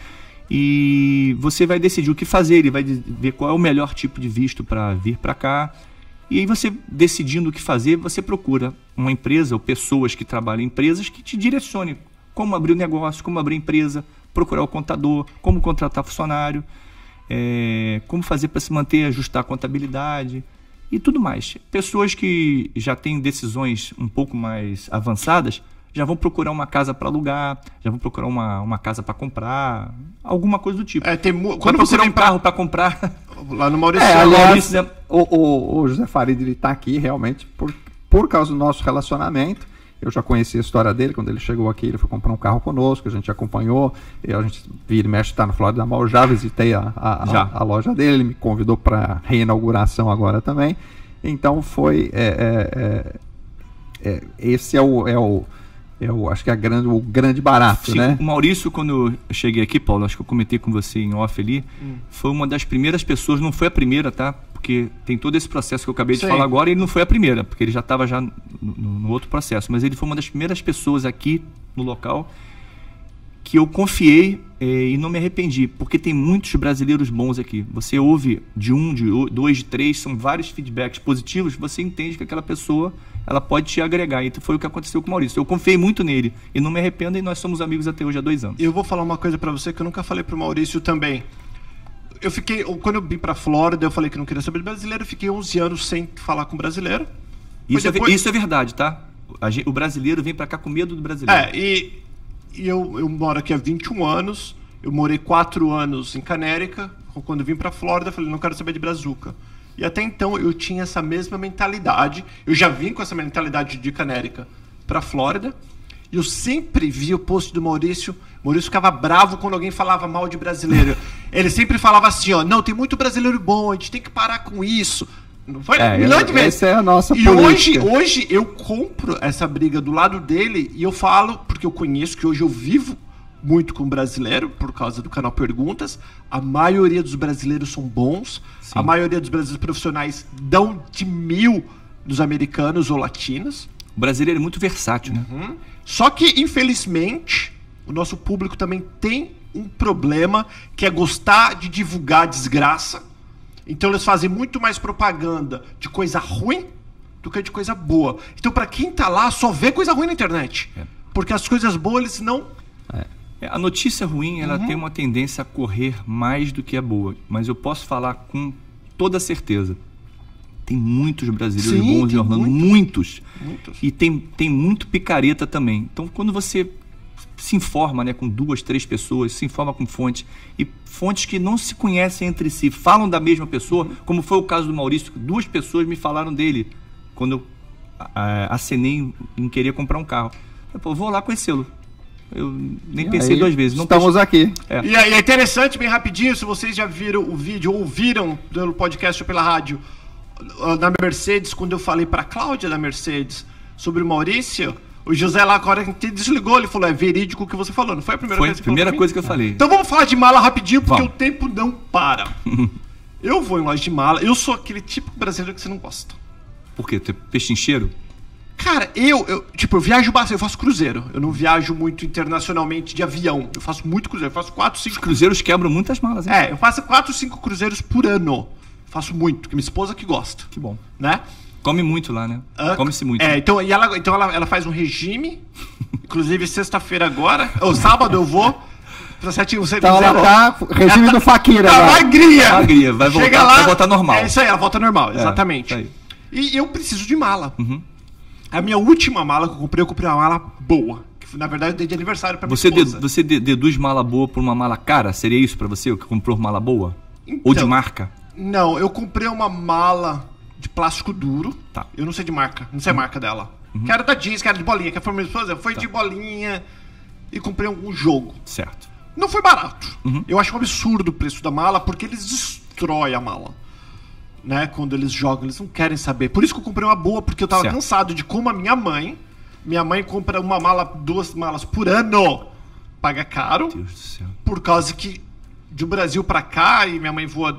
Speaker 4: E você vai decidir o que fazer, ele vai ver qual é o melhor tipo de visto para vir para cá. E aí você decidindo o que fazer, você procura uma empresa ou pessoas que trabalham em empresas que te direcionem como abrir o negócio, como abrir empresa, procurar o contador, como contratar funcionário, é, como fazer para se manter, ajustar a contabilidade, e tudo mais. Pessoas que já têm decisões um pouco mais avançadas já vão procurar uma casa para alugar, já vão procurar uma, uma casa para comprar, alguma coisa do tipo.
Speaker 2: É, tem, quando você
Speaker 4: procurar um pra... carro para comprar.
Speaker 2: Lá no Maurício.
Speaker 3: É, aliás, Maurício... O, o, o José Farid está aqui realmente por, por causa do nosso relacionamento eu já conheci a história dele, quando ele chegou aqui, ele foi comprar um carro conosco, a gente acompanhou, a gente vira e mexe, está no Florida Mall, já visitei a, a, a, a loja dele, ele me convidou para reinauguração agora também. Então foi. É, é, é, é esse é o, é o, é o. Acho que é grande, o grande barato, Sim, né?
Speaker 4: O Maurício, quando eu cheguei aqui, Paulo, acho que eu comentei com você em off ali, hum. foi uma das primeiras pessoas, não foi a primeira, tá? porque tem todo esse processo que eu acabei de Sim. falar agora, e ele não foi a primeira, porque ele já estava já no, no, outro processo, mas ele foi uma das primeiras pessoas aqui no local que eu confiei eh, e não me arrependi, porque tem muitos brasileiros bons aqui. Você ouve de um, de dois, de três, são vários feedbacks positivos, você entende que aquela pessoa ela pode te agregar. Então foi o que aconteceu com o Maurício. Eu confiei muito nele e não me arrependo e nós somos amigos até hoje há dois anos.
Speaker 2: Eu vou falar uma coisa para você que eu nunca falei para o Maurício também eu fiquei. Quando eu vim pra Flórida, eu falei que não queria saber de brasileiro, eu fiquei 11 anos sem falar com brasileiro.
Speaker 4: Isso, é depois... é, isso é verdade, tá? o brasileiro vem para cá com medo do brasileiro.
Speaker 2: É, e, e eu, eu moro aqui há 21 anos. Eu morei 4 anos em Canérica. Quando vim pra Flórida, falei, não quero saber de brazuca. E até então eu tinha essa mesma mentalidade. Eu já vim com essa mentalidade de Canérica pra Flórida. E eu sempre vi o post do Maurício. Maurício ficava bravo quando alguém falava mal de brasileiro. [laughs] Ele sempre falava assim, ó, não, tem muito brasileiro bom, a gente tem que parar com isso.
Speaker 3: Não foi? É, milhão de vezes. Essa é a nossa
Speaker 2: E política. hoje, hoje eu compro essa briga do lado dele e eu falo, porque eu conheço que hoje eu vivo muito com brasileiro, por causa do canal Perguntas. A maioria dos brasileiros são bons. Sim. A maioria dos brasileiros profissionais dão de mil dos americanos ou latinos.
Speaker 4: O brasileiro é muito versátil, né? Uhum.
Speaker 2: Só que, infelizmente, o nosso público também tem um problema que é gostar de divulgar desgraça. Então eles fazem muito mais propaganda de coisa ruim do que de coisa boa. Então para quem tá lá só vê coisa ruim na internet. É. Porque as coisas boas eles não.
Speaker 4: É, A notícia ruim, ela tem uma tendência a correr mais do que a boa. Mas eu posso falar com toda certeza. Tem muitos brasileiros
Speaker 2: Sim,
Speaker 4: bons em
Speaker 2: tem
Speaker 4: Orlando,
Speaker 2: muito.
Speaker 4: muitos.
Speaker 2: Muitos.
Speaker 4: E tem, tem muito picareta também. Então, quando você se informa né, com duas, três pessoas, se informa com fontes, e fontes que não se conhecem entre si, falam da mesma pessoa,
Speaker 2: Uhum.
Speaker 4: como foi o caso do Maurício, que duas pessoas me falaram dele quando eu ah, acenei em, em querer comprar um carro. Eu, pô, vou lá conhecê-lo. Eu nem
Speaker 3: E
Speaker 4: pensei
Speaker 3: aí,
Speaker 4: duas vezes. Não
Speaker 3: Estamos aqui.
Speaker 4: É.
Speaker 2: E aí é interessante, bem rapidinho, se vocês já viram o vídeo, ou ouviram pelo podcast ou pela rádio, ah, da Mercedes, quando eu falei pra Cláudia da Mercedes sobre o Maurício, o José lá, na hora que desligou, ele falou: é verídico o que você falou. Não foi a primeira
Speaker 4: Foi a
Speaker 2: coisa falou
Speaker 4: primeira coisa que eu falei.
Speaker 2: Então vamos falar de mala rapidinho, porque
Speaker 4: Vamos.
Speaker 2: o tempo não para. [laughs] eu vou em loja de mala, eu sou aquele tipo brasileiro que você não gosta.
Speaker 4: Por quê? Tu é pechincheiro?
Speaker 2: Cara, eu, eu, tipo, eu viajo bastante, eu faço cruzeiro. Eu não viajo muito internacionalmente de avião. Eu faço muito cruzeiro, eu faço 4, 5
Speaker 4: Os cruzeiros quebram muitas malas, hein?
Speaker 2: É, eu faço 4, 5 cruzeiros por ano. Faço muito, que minha esposa que gosta,
Speaker 4: Que bom.
Speaker 2: né?
Speaker 4: Come muito lá, né?
Speaker 2: Ah,
Speaker 4: Come-se muito.
Speaker 2: É, então, e ela, então ela, ela faz um regime. Inclusive, sexta-feira agora, ou sábado eu vou. Pra você, você
Speaker 3: Então ela tá regime do Faquira
Speaker 2: Tá
Speaker 3: agora.
Speaker 2: magrinha.
Speaker 4: Magrinha, vai voltar-
Speaker 2: Chega lá,
Speaker 4: vai voltar normal.
Speaker 2: É isso aí, ela volta normal, exatamente.
Speaker 4: isso aí.
Speaker 2: E eu preciso de mala.
Speaker 4: Uhum.
Speaker 2: A minha última mala que eu comprei, eu comprei uma mala boa. Que na verdade eu dei de aniversário pra minha
Speaker 4: Você, de-
Speaker 2: esposa.
Speaker 4: você de- deduz mala boa por uma mala cara? Seria isso pra você, o que comprou mala boa? Ou de
Speaker 2: Então,
Speaker 4: marca?
Speaker 2: Não, eu comprei uma mala de plástico duro.
Speaker 4: Tá.
Speaker 2: Eu não sei de marca, não sei a marca dela. Que era da jeans, que era de bolinha, que esposa, foi de bolinha e comprei um jogo.
Speaker 4: Certo.
Speaker 2: Não foi barato. Eu acho um absurdo o preço da mala, porque eles destroem a mala. Né? Quando eles jogam, eles não querem saber. Por isso que eu comprei uma boa, porque eu tava
Speaker 4: Certo.
Speaker 2: cansado de como a minha mãe. Minha mãe compra uma mala, duas malas por ano. Paga caro.
Speaker 4: Deus do céu.
Speaker 2: Por causa que do Brasil pra cá, e minha mãe voa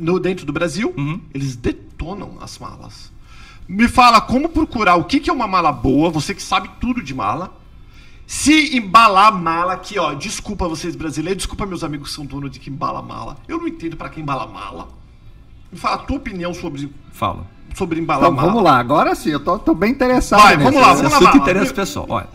Speaker 2: no, dentro do Brasil,
Speaker 4: Uhum.
Speaker 2: eles detonam as malas. Me fala como procurar o que, que é uma mala boa, você que sabe tudo de mala. Se embalar mala aqui, ó, desculpa vocês brasileiros, desculpa meus amigos que são donos de que embala mala. Eu não entendo pra quem embala mala. Me fala a tua opinião sobre,
Speaker 4: Fala.
Speaker 2: sobre embalar
Speaker 3: Então
Speaker 2: mala.
Speaker 3: vamos lá, agora sim, eu tô, tô bem interessado.
Speaker 2: Vai,
Speaker 3: nisso.
Speaker 2: vamos lá, vamos
Speaker 4: assunto
Speaker 2: Mala.
Speaker 4: interessa o pessoal. Olha,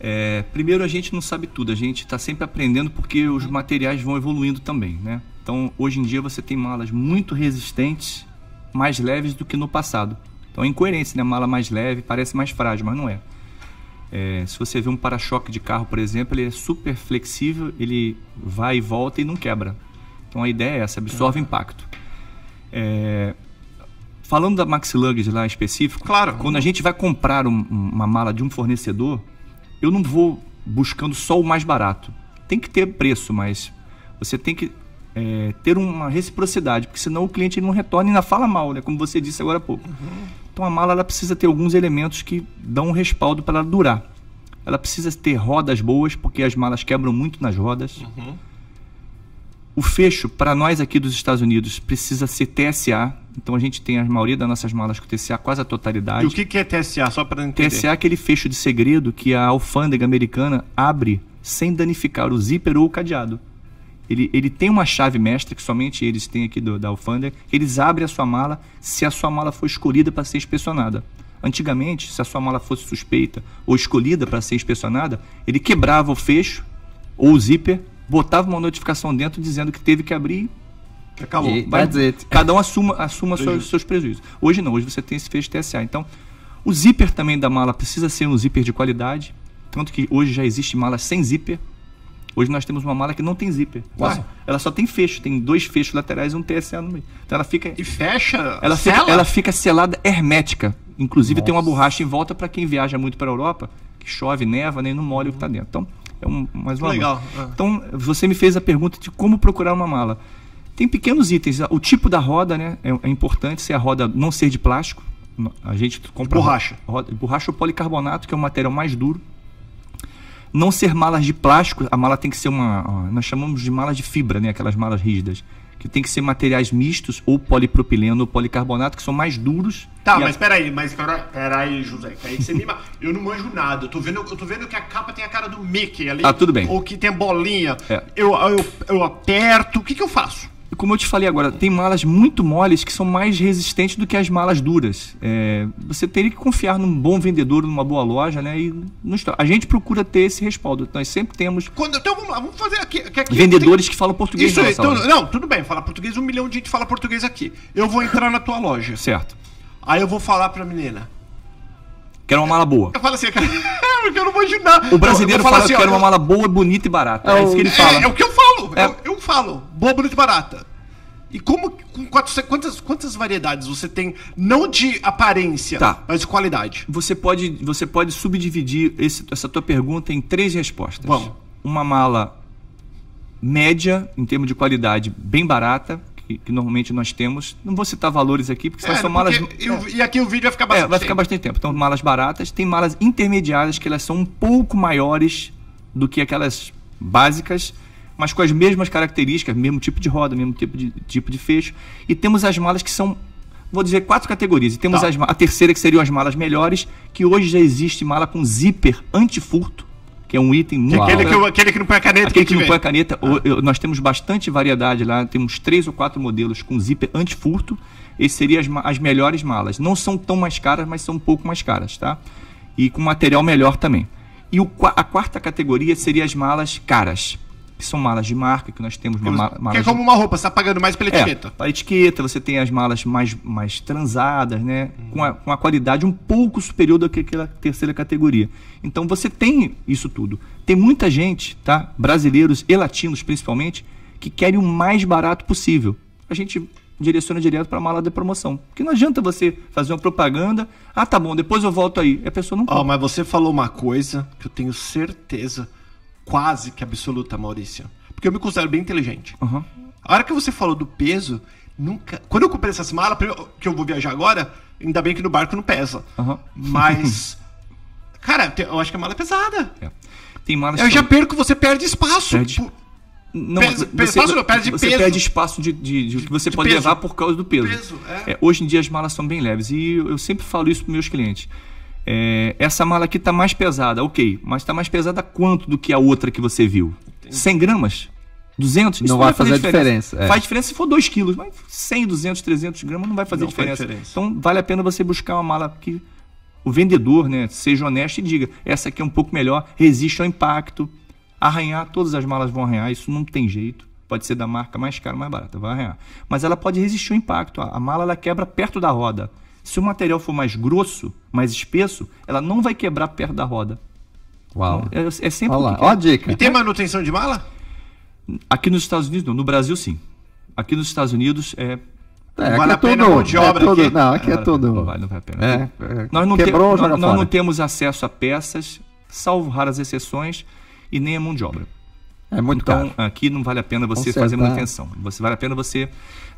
Speaker 4: é, primeiro a gente não sabe tudo, a gente está sempre aprendendo porque os materiais vão evoluindo também, né? Então, hoje em dia você tem malas muito resistentes, mais leves do que no passado. Então, é incoerência, né? Mala mais leve parece mais frágil, mas não é. É, se você vê um para-choque de carro, por exemplo, ele é super flexível, ele vai e volta e não quebra. Então a ideia é essa, absorve impacto. É, falando da Maxi Luggage lá específico,
Speaker 2: Claro.
Speaker 4: quando a gente vai comprar um- uma mala de um fornecedor, eu não vou buscando só o mais barato. Tem que ter preço, mas você tem que é, ter uma reciprocidade, porque senão o cliente não retorna e ainda fala mal, né? Como você disse agora há pouco. Então a mala ela precisa ter alguns elementos que dão um respaldo para ela durar. Ela precisa ter rodas boas, porque as malas quebram muito nas rodas. O fecho, para nós aqui dos Estados Unidos, precisa ser TSA. Então a gente tem a maioria das nossas malas com TSA, quase a totalidade.
Speaker 2: E o que, que é TSA, só pra entender?
Speaker 4: TSA é aquele fecho de segredo que a alfândega americana abre sem danificar o zíper ou o cadeado. Ele, ele tem uma chave mestra que somente eles têm aqui do- da alfândega. Eles abrem a sua mala se a sua mala for escolhida para ser inspecionada. Antigamente, se a sua mala fosse suspeita ou escolhida para ser inspecionada, ele quebrava o fecho ou o zíper, botava uma notificação dentro dizendo que teve que abrir
Speaker 2: Acabou.
Speaker 3: E
Speaker 4: Vai-
Speaker 3: that's it.
Speaker 4: Cada um assuma, assuma seus, seus prejuízos. Hoje não, hoje você tem esse fecho TSA. Então, o zíper também da mala precisa ser um zíper de qualidade. Tanto que hoje já existe malas sem zíper. Hoje nós temos uma mala que não tem zíper.
Speaker 2: Uai.
Speaker 4: Ela, só tem fecho, tem dois fechos laterais e um TSA no meio. Então ela fica.
Speaker 2: E fecha?
Speaker 4: Ela fica, ela fica selada hermética. Inclusive tem uma borracha em volta para quem viaja muito para a Europa, que chove, neva, nem não molha o que está dentro. Então, é um, mais uma
Speaker 2: Legal,
Speaker 4: mala.
Speaker 2: é.
Speaker 4: Então, você me fez a pergunta de como procurar uma mala. Tem pequenos itens. O tipo da roda, né? É, é importante se a roda não ser de plástico. A gente compra
Speaker 2: Borracha.
Speaker 4: Roda, borracha ou policarbonato, que é o material mais duro. Não ser malas de plástico, a mala tem que ser uma. Nós chamamos de malas de fibra, né? Aquelas malas rígidas. Que tem que ser materiais mistos, ou polipropileno ou policarbonato, que são mais duros.
Speaker 2: Tá,
Speaker 4: E a-
Speaker 2: mas peraí, mas pera- peraí, José, que aí você me [laughs] Eu não manjo nada. Eu tô, vendo, eu tô vendo que a capa tem a cara do Mickey ali.
Speaker 4: Ah, tudo bem.
Speaker 2: Ou que tem bolinha.
Speaker 4: É.
Speaker 2: Eu, eu, eu aperto. O que, que eu faço?
Speaker 4: Como eu te falei agora, tem malas muito moles que são mais resistentes do que as malas duras. É, você teria que confiar num bom vendedor, numa boa loja, né? E a gente procura ter esse respaldo. Nós sempre temos.
Speaker 2: Quando, então vamos lá, vamos fazer aqui. aqui
Speaker 4: vendedores tem... que falam português.
Speaker 2: Isso então, não, tudo bem, falar português, um milhão de gente fala português aqui. Eu vou entrar na tua loja.
Speaker 4: Certo.
Speaker 2: Aí eu vou falar pra menina.
Speaker 4: Quero uma mala boa.
Speaker 2: Eu falo assim, [laughs] porque eu não vou ajudar.
Speaker 4: O brasileiro fala assim, que quer uma mala boa, bonita e barata.
Speaker 2: É, é isso que ele fala. É, é o que eu falo. É. Eu, eu, falo. Boa, bonita e barata. E como com quantas, quantas variedades você tem, não de aparência, tá. mas de qualidade?
Speaker 4: Você pode, você pode subdividir esse, essa tua pergunta em três respostas. Vamos. Uma mala média, em termos de qualidade, bem barata, que, que, normalmente nós temos. Não vou citar valores aqui, porque é, são malas.
Speaker 2: É. E aqui o vídeo vai ficar bastante
Speaker 4: é, vai ficar bastante tempo. Então, malas baratas. Tem malas intermediárias, que elas são um pouco maiores do que aquelas básicas, mas com as mesmas características, mesmo tipo de roda, mesmo tipo de, tipo de fecho. E temos as malas que são vou dizer quatro categorias. E temos tá. as, a terceira que seriam as malas melhores, que hoje já existe mala com zíper anti-furto que é um item muito.
Speaker 2: Aquele que, aquele que não põe a caneta.
Speaker 4: Aquele que, que não põe a caneta. Ah. nós temos bastante variedade lá, temos três ou quatro modelos com zíper anti-furto. Essas seriam as, as melhores malas. Não são tão mais caras, mas são um pouco mais caras, tá? E com material melhor também. E o, a quarta categoria seria as malas caras que são malas de marca, que nós temos uma
Speaker 2: mala. Que é como uma roupa, você está pagando mais pela etiqueta.
Speaker 4: É, a etiqueta, você tem as malas mais, mais transadas, né? Uhum. Com, a, com a qualidade um pouco superior do que aquela terceira categoria. Então você tem isso tudo. Tem muita gente, tá? Brasileiros e latinos principalmente, que querem o mais barato possível. A gente direciona direto para a mala de promoção. Porque não adianta você fazer uma propaganda, ah, tá bom, depois eu volto aí. A pessoa não.
Speaker 2: Oh, mas você falou uma coisa que eu tenho certeza quase que absoluta, Maurício. Porque eu me considero bem inteligente. Uhum. A hora que você falou do peso, nunca. Quando eu comprei essas malas, que eu vou viajar agora, ainda bem que no barco não pesa. Uhum. Mas. [laughs] cara, eu acho que a mala é pesada. É. Tem malas. Eu já perco, você perde espaço. Perde.
Speaker 4: Não, peso, você, espaço não, perde você peso. perde espaço de, de, de que você de pode peso. levar por causa do peso. peso é. É, hoje em dia as malas são bem leves e eu, eu sempre falo isso para meus clientes. É, essa mala aqui está mais pesada, ok, mas está mais pesada quanto do que a outra que você viu? Entendi. 100 gramas? 200?
Speaker 3: Isso não, vai fazer, fazer diferença. diferença.
Speaker 4: É. Faz diferença se for 2 quilos, mas 100, 200, 300 gramas não vai fazer não diferença. diferença. Então vale a pena você buscar uma mala que o vendedor né, seja honesto e diga: essa aqui é um pouco melhor, resiste ao impacto. Arranhar, todas as malas vão arranhar, isso não tem jeito. Pode ser da marca mais cara ou mais barata, vai arranhar. Mas ela pode resistir ao impacto. A mala ela quebra perto da roda. Se o material for mais grosso, mais espesso, ela não vai quebrar perto da roda.
Speaker 3: Uau.
Speaker 4: É, é sempre
Speaker 3: Olha lá. Ó a dica.
Speaker 2: E tem manutenção de mala?
Speaker 4: Aqui nos Estados Unidos, não. No Brasil, sim. Aqui nos Estados Unidos é
Speaker 3: é, vale a pena tudo, de obra é tudo, aqui? Não, aqui é, é tudo.
Speaker 4: Não vale, não vale a pena. É, é, nós não, quebrou, te, nós, nós não temos acesso a peças, salvo raras exceções, e nem a mão de obra.
Speaker 3: É muito
Speaker 4: então,
Speaker 3: caro.
Speaker 4: aqui não vale a pena você fazer manutenção. Você vale a pena você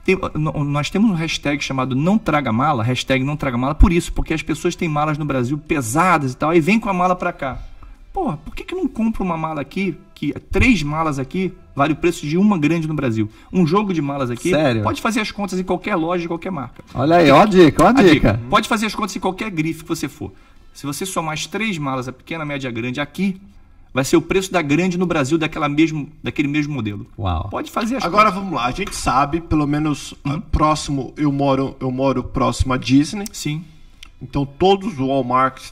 Speaker 4: tem, nós temos um hashtag chamado Não Traga Mala, hashtag Não Traga Mala, por isso, porque as pessoas têm malas no Brasil pesadas e tal, e vem com a mala para cá. Pô, por que, que não compra uma mala aqui, que três malas aqui, vale o preço de uma grande no Brasil? Um jogo de malas aqui,
Speaker 3: Sério?
Speaker 4: pode fazer as contas em qualquer loja de qualquer marca.
Speaker 3: Olha aí, ó a dica, ó a, a dica. dica.
Speaker 4: Pode fazer as contas em qualquer grife que você for. Se você somar as três malas, a pequena, a média, a grande, aqui, vai ser o preço da grande no Brasil daquela mesmo, daquele mesmo modelo.
Speaker 3: Uau.
Speaker 4: Pode fazer as
Speaker 2: Agora vamos lá, a gente sabe, pelo menos uhum. próximo, eu moro, eu moro próximo à Disney.
Speaker 4: Sim.
Speaker 2: Então todos os Walmart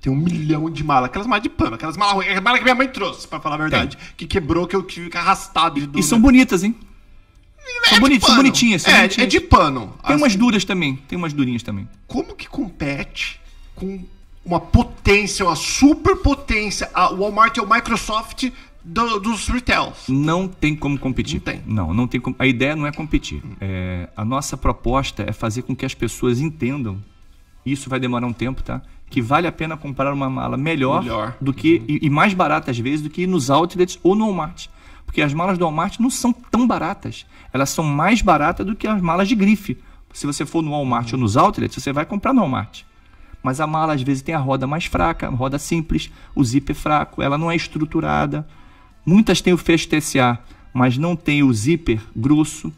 Speaker 2: tem um milhão de malas, aquelas malas de pano, aquelas malas, aquelas malas que minha mãe trouxe, para falar a verdade, tem. que quebrou que eu tive que arrastado
Speaker 4: de E são bonitas, hein? É são, bonit, são bonitinhas, são
Speaker 2: é,
Speaker 4: bonitinhas.
Speaker 2: é de pano.
Speaker 4: Tem assim. umas duras também, tem umas durinhas também.
Speaker 2: Como que compete com uma potência, uma superpotência. A Walmart é o Microsoft do, dos retails.
Speaker 4: Não tem como competir. Não
Speaker 2: tem.
Speaker 4: Não, não tem como. A ideia não é competir. É, a nossa proposta é fazer com que as pessoas entendam. Isso vai demorar um tempo, tá? Que vale a pena comprar uma mala melhor, melhor. do que uhum. e, e, mais barata às vezes do que nos outlets ou no Walmart. Porque as malas do Walmart não são tão baratas. Elas são mais baratas do que as malas de grife. Se você for no Walmart ou nos outlets, você vai comprar no Walmart. Mas a mala às vezes tem a roda mais fraca, a roda simples, o zíper fraco, ela não é estruturada. Muitas têm o fecho TSA, mas não tem o zíper grosso.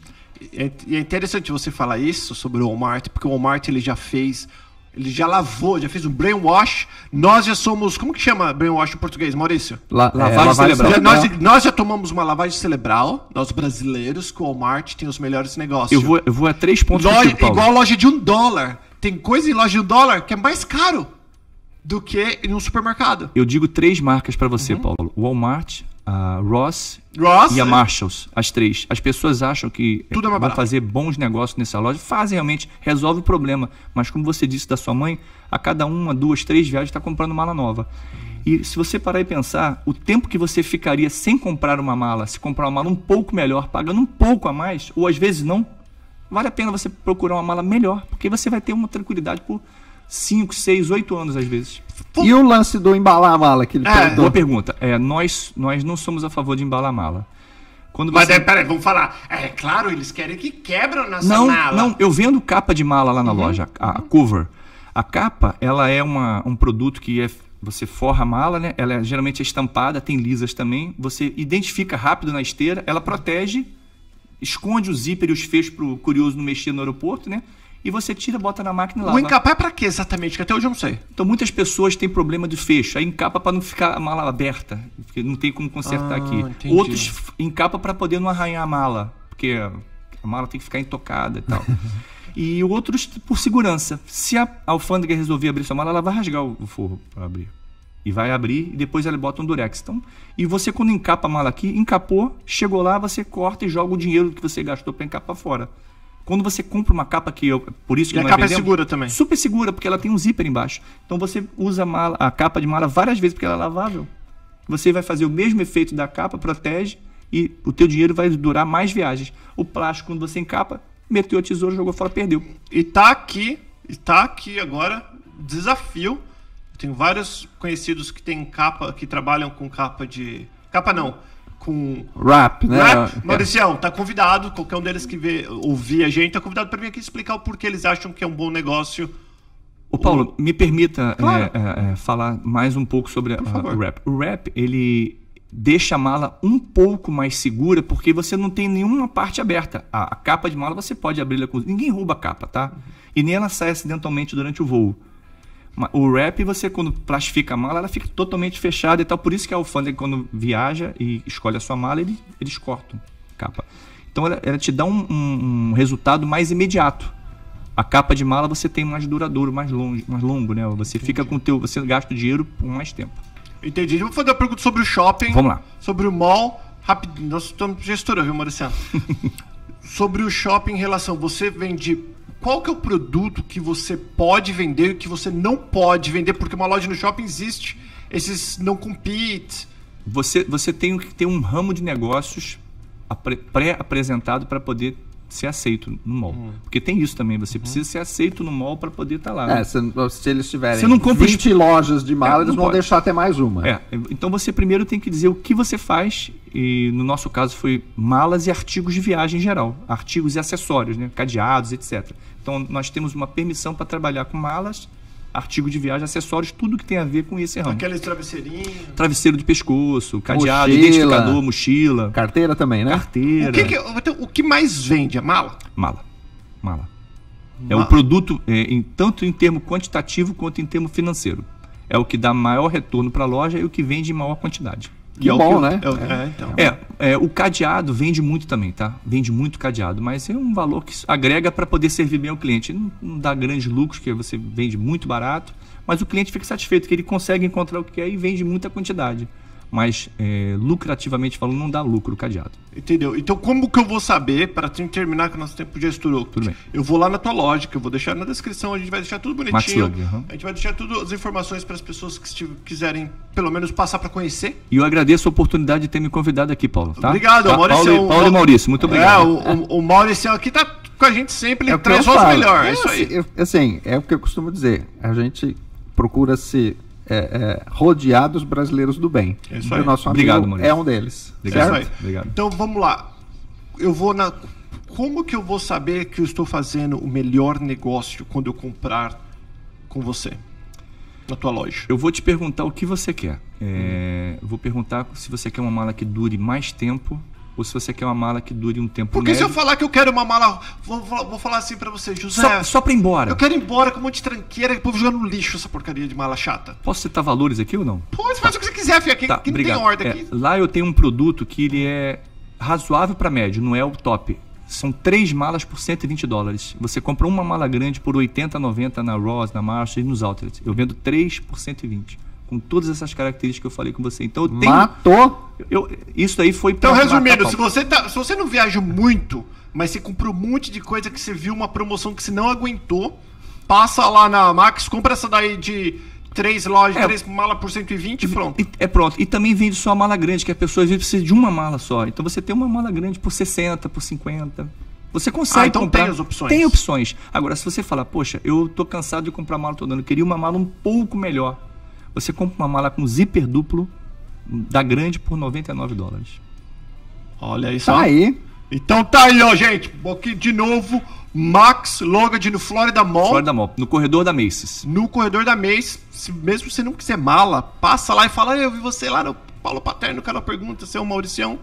Speaker 2: É, é interessante você falar isso sobre o Walmart, porque o Walmart ele já fez Ele já lavou, já fez um brainwash. Nós já somos. Como que chama brainwash em português, Maurício?
Speaker 3: La-
Speaker 4: Lavagem
Speaker 3: lavagem
Speaker 4: cerebral.
Speaker 2: Já-
Speaker 3: cerebral.
Speaker 2: nós, nós já tomamos uma lavagem cerebral, nós brasileiros, que o Walmart tem os melhores negócios.
Speaker 4: Eu vou, eu vou a três pontos
Speaker 2: Loja-
Speaker 4: contigo, Paulo.
Speaker 2: igual a loja de um dólar. Tem coisa em loja de dólar que é mais caro do que em um supermercado.
Speaker 4: Eu digo três marcas para
Speaker 2: Uhum.
Speaker 4: você, Paulo. Walmart, a Ross
Speaker 2: Ross,
Speaker 4: e a Marshalls, as três. As pessoas acham que
Speaker 2: Tudo é
Speaker 4: vão
Speaker 2: barato.
Speaker 4: fazer bons negócios nessa loja, fazem realmente, resolve o problema. Mas como você disse da sua mãe, a cada uma, duas, três viagens está comprando mala nova. E se você parar e pensar, o tempo que você ficaria sem comprar uma mala, se comprar uma mala um pouco melhor, pagando um pouco a mais, ou às vezes não, vale a pena você procurar uma mala melhor, porque você vai ter uma tranquilidade por 5, 6, 8 anos às vezes.
Speaker 3: E o lance do embalar a mala que ele
Speaker 2: É.
Speaker 3: perguntou?
Speaker 4: Boa pergunta. É, nós, nós não somos a favor de embalar mala. Quando
Speaker 2: Mas
Speaker 4: você...
Speaker 2: é, peraí, vamos falar. É claro, eles querem que quebram nessa
Speaker 4: Não,
Speaker 2: mala.
Speaker 4: não, eu vendo capa de mala lá na loja, a, a cover. A capa, ela é uma, um produto que é, você forra a mala, né? Ela é, geralmente é estampada, tem lisas também. Você identifica rápido na esteira, ela protege, esconde o zíper e os fechos para o curioso não mexer no aeroporto, né? E você tira, bota na máquina e
Speaker 2: O
Speaker 4: lava.
Speaker 2: encapar é pra quê exatamente? Que até hoje eu não sei.
Speaker 4: Então muitas pessoas têm problema de fecho, aí encapa para não ficar a mala aberta, porque não tem como consertar
Speaker 2: Ah,
Speaker 4: aqui.
Speaker 2: entendi.
Speaker 4: Outros encapa para poder não arranhar a mala, porque a mala tem que ficar intocada e tal. [laughs] e outros por segurança. Se a alfândega resolver abrir sua mala, ela vai rasgar o o forro para abrir. E vai abrir e depois ela bota um durex. Então, e você quando encapa a mala aqui, encapou, chegou lá, você corta e joga o dinheiro que você gastou para encapar fora. Quando você compra uma capa que eu, por isso que
Speaker 2: E a capa é
Speaker 4: vendemos-
Speaker 2: segura também.
Speaker 4: Super segura, porque ela tem um zíper embaixo. Então você usa a, mala- a capa de mala várias vezes, porque ela é lavável. Você vai fazer o mesmo efeito da capa, protege, e o teu dinheiro vai durar mais viagens. O plástico, quando você encapa, meteu a tesoura, jogou fora, perdeu.
Speaker 2: E tá aqui, e tá aqui agora, desafio. Tenho vários conhecidos que têm capa, que trabalham com capa de. Capa não, com.
Speaker 3: Rap, né?
Speaker 2: Rap.
Speaker 3: É.
Speaker 2: Mauricião, tá convidado, qualquer um deles que vê, ouvir a gente, tá convidado para vir aqui explicar o porquê eles acham que é um bom negócio.
Speaker 4: Ô Paulo, me permita
Speaker 2: Claro.
Speaker 4: é, é, é, falar mais um pouco sobre a- o wrap. O wrap, ele deixa a mala um pouco mais segura porque você não tem nenhuma parte aberta. A, a capa de mala você pode abri-la com... Ninguém rouba a capa, tá? E nem ela sai acidentalmente durante o voo. O wrap, você quando plastifica a mala, ela fica totalmente fechada e tal. Por isso que a alfândega, quando viaja e escolhe a sua mala, ele- eles cortam a capa. Então ela, ela te dá um, um- um resultado mais imediato. A capa de mala você tem mais duradouro, mais longo, mais longo, né? Você fica com o teu, você gasta o dinheiro por mais tempo.
Speaker 2: Entendi. Eu vou fazer uma pergunta sobre o shopping.
Speaker 4: Vamos lá.
Speaker 2: Sobre o mall. Rapidinho. Nós estamos gestora, viu, Mauriciano? [laughs] sobre o shopping em relação. Você vende. Qual que é o produto que você pode vender e que você não pode vender? Porque uma loja no shopping existe. Esses não compete.
Speaker 4: Você, você tem que ter um ramo de negócios apre- pré-apresentado para poder ser aceito no mall.
Speaker 2: Hum.
Speaker 4: Porque tem isso também, você precisa ser aceito no mall para poder estar lá.
Speaker 3: É, se, se eles tiverem
Speaker 4: Você não compra os-
Speaker 3: 20 lojas de mala,
Speaker 4: É,
Speaker 3: eles
Speaker 4: não
Speaker 3: vão
Speaker 4: pode.
Speaker 3: deixar ter mais uma.
Speaker 4: É, então você primeiro tem que dizer o que você faz, e no nosso caso foi malas e artigos de viagem em geral, artigos e acessórios, né? cadeados, etc. Então nós temos uma permissão para trabalhar com malas, artigos de viagem, acessórios, tudo que tem a ver com esse ramo.
Speaker 2: Aqueles travesseirinhos.
Speaker 4: Travesseiro de pescoço, cadeado,
Speaker 3: Mochila.
Speaker 4: identificador, mochila,
Speaker 3: Carteira também, né?
Speaker 4: carteira,
Speaker 2: O que, que- então, o que mais vende? A mala?
Speaker 4: mala. Mala. É o produto, é, em, tanto em termo quantitativo quanto em termo financeiro. É o que dá maior retorno para a loja e o que vende em maior quantidade.
Speaker 3: Que
Speaker 2: é o
Speaker 3: bom, né?
Speaker 2: é o- é, então.
Speaker 4: É, é, o cadeado vende muito também, tá? Vende muito cadeado, mas é um valor que agrega para poder servir bem ao cliente. Não, não dá grandes lucros, porque você vende muito barato, mas o cliente fica satisfeito que ele consegue encontrar o que quer e vende muita quantidade. Mas, é, lucrativamente falando, não dá lucro o cadeado.
Speaker 2: Entendeu? Então, como que eu vou saber, para terminar, que o nosso tempo já estourou?
Speaker 4: Tudo bem.
Speaker 2: Eu vou lá na tua loja, que eu vou deixar na descrição, a gente vai deixar tudo bonitinho.
Speaker 4: Maxlug, aham.
Speaker 2: A gente vai deixar tudo as informações para as pessoas que quiserem, pelo menos, passar para conhecer.
Speaker 4: E eu agradeço a oportunidade de ter me convidado aqui, Paulo. Tá?
Speaker 2: Obrigado,
Speaker 4: tá?
Speaker 2: Maurício.
Speaker 4: Paulo, e- Paulo e Maurício, muito obrigado.
Speaker 2: É, o, o, o Maurício aqui tá com a gente sempre, ele
Speaker 3: É o que
Speaker 2: traz melhores. É
Speaker 3: É,
Speaker 2: isso aí.
Speaker 3: assim, eu- Assim, é o que eu costumo dizer. A gente procura se é, é, rodear dos brasileiros do bem.
Speaker 2: É isso aí.
Speaker 3: o nosso amigo
Speaker 4: Obrigado, Maurício.
Speaker 3: é um deles.
Speaker 2: Isso
Speaker 3: certo?
Speaker 2: aí.
Speaker 4: Obrigado.
Speaker 2: Então vamos lá. Eu vou na. Como que eu vou saber que eu estou fazendo o melhor negócio quando eu comprar com você? Na tua loja.
Speaker 4: Eu vou te perguntar o que você quer. É, Vou perguntar se você quer uma mala que dure mais tempo ou se você quer uma mala que dure um tempo
Speaker 2: Porque se eu falar que eu quero uma mala. Vou, vou, falar assim pra você, José.
Speaker 4: Só, só pra ir embora.
Speaker 2: Eu quero ir embora com um monte de tranqueira e o povo jogando no lixo essa porcaria de mala chata.
Speaker 4: Posso citar valores aqui ou não?
Speaker 2: Pô, você faz o que você quiser, filho. Aqui,
Speaker 4: Tá,
Speaker 2: aqui não tem ordem
Speaker 4: É,
Speaker 2: aqui.
Speaker 4: lá eu tenho um produto que ele é razoável para médio, não é o top. São três malas por 120 dólares. Você compra uma mala grande por 80, 90 na Ross, na Marshall e nos outlets. Eu vendo três por 120. Com todas essas características que eu falei com você. Então eu tenho.
Speaker 3: Matou.
Speaker 4: eu- isso aí foi
Speaker 2: Então,
Speaker 4: pra
Speaker 2: resumindo, se você, tá, se você não viaja muito, mas você comprou um monte de coisa que você viu uma promoção que você não aguentou, passa lá na Max, compra essa daí de três lojas,
Speaker 4: É.
Speaker 2: três malas por 120 e pronto.
Speaker 4: E- é pronto. E também vende só a mala grande, que a pessoa às vezes precisa de uma mala só. Então você tem uma mala grande por 60, por 50. Você consegue
Speaker 2: Ah, então
Speaker 4: comprar.
Speaker 2: tem as opções.
Speaker 4: Tem opções. Agora, se você falar, poxa, eu tô cansado de comprar mala todo ano, eu queria uma mala um pouco melhor. Você compra uma mala com zíper duplo da grande por 99 dólares.
Speaker 2: Olha isso.
Speaker 3: Tá aí.
Speaker 2: Então tá aí, ó, gente. Aqui de novo, Max Logad no Florida Mall.
Speaker 4: Florida Mall, no corredor da Macy's.
Speaker 2: No corredor da Mace. Se, mesmo se você não quiser mala, passa lá e fala: "Ah, Eu vi você lá no Paulo Paterno, o cara pergunta se é o Mauricião.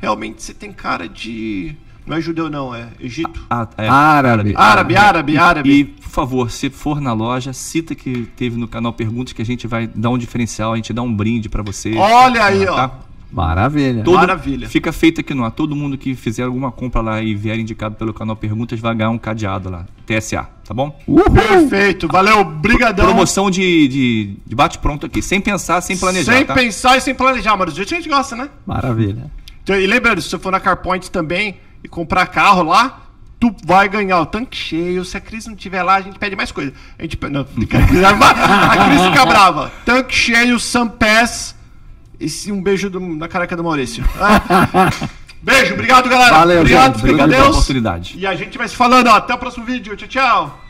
Speaker 2: Realmente você tem cara de. Não é judeu, não, é Egito.
Speaker 4: Ah, é,
Speaker 3: Árabe.
Speaker 2: Árabe, árabe,
Speaker 4: E-
Speaker 2: árabe.
Speaker 4: E, por favor, se for na loja, cita que teve no canal Perguntas que a gente vai dar um diferencial, a gente dá um brinde pra você.
Speaker 2: Olha aí, ó.
Speaker 4: Tá?
Speaker 3: Maravilha.
Speaker 4: Todo-
Speaker 2: Maravilha.
Speaker 4: Fica feito aqui no ar. Todo mundo que fizer alguma compra lá e vier indicado pelo canal Perguntas vai ganhar um cadeado lá. TSA, tá bom?
Speaker 3: Uhul.
Speaker 2: Perfeito, valeu, brigadão.
Speaker 4: Promoção de, de, de bate-pronto aqui. Sem pensar, sem planejar.
Speaker 2: sem
Speaker 4: tá?
Speaker 2: pensar e sem planejar, mas do jeito que a gente gosta, né?
Speaker 3: Maravilha.
Speaker 2: Então, e lembrando, se você for na CarPoint também e comprar carro lá, tu vai ganhar o tanque cheio. Se a Cris não tiver lá, a gente pede mais coisa. A gente não, a Cris, fica brava. Tanque cheio, Sun Pass. E sim, um beijo do- na careca do Maurício. Ah. Beijo, obrigado, galera.
Speaker 3: Valeu,
Speaker 2: obrigado,
Speaker 3: gente.
Speaker 4: Obrigado pela
Speaker 2: Deus.
Speaker 4: oportunidade.
Speaker 2: E a gente vai se falando, ó. Até o próximo vídeo. Tchau, tchau.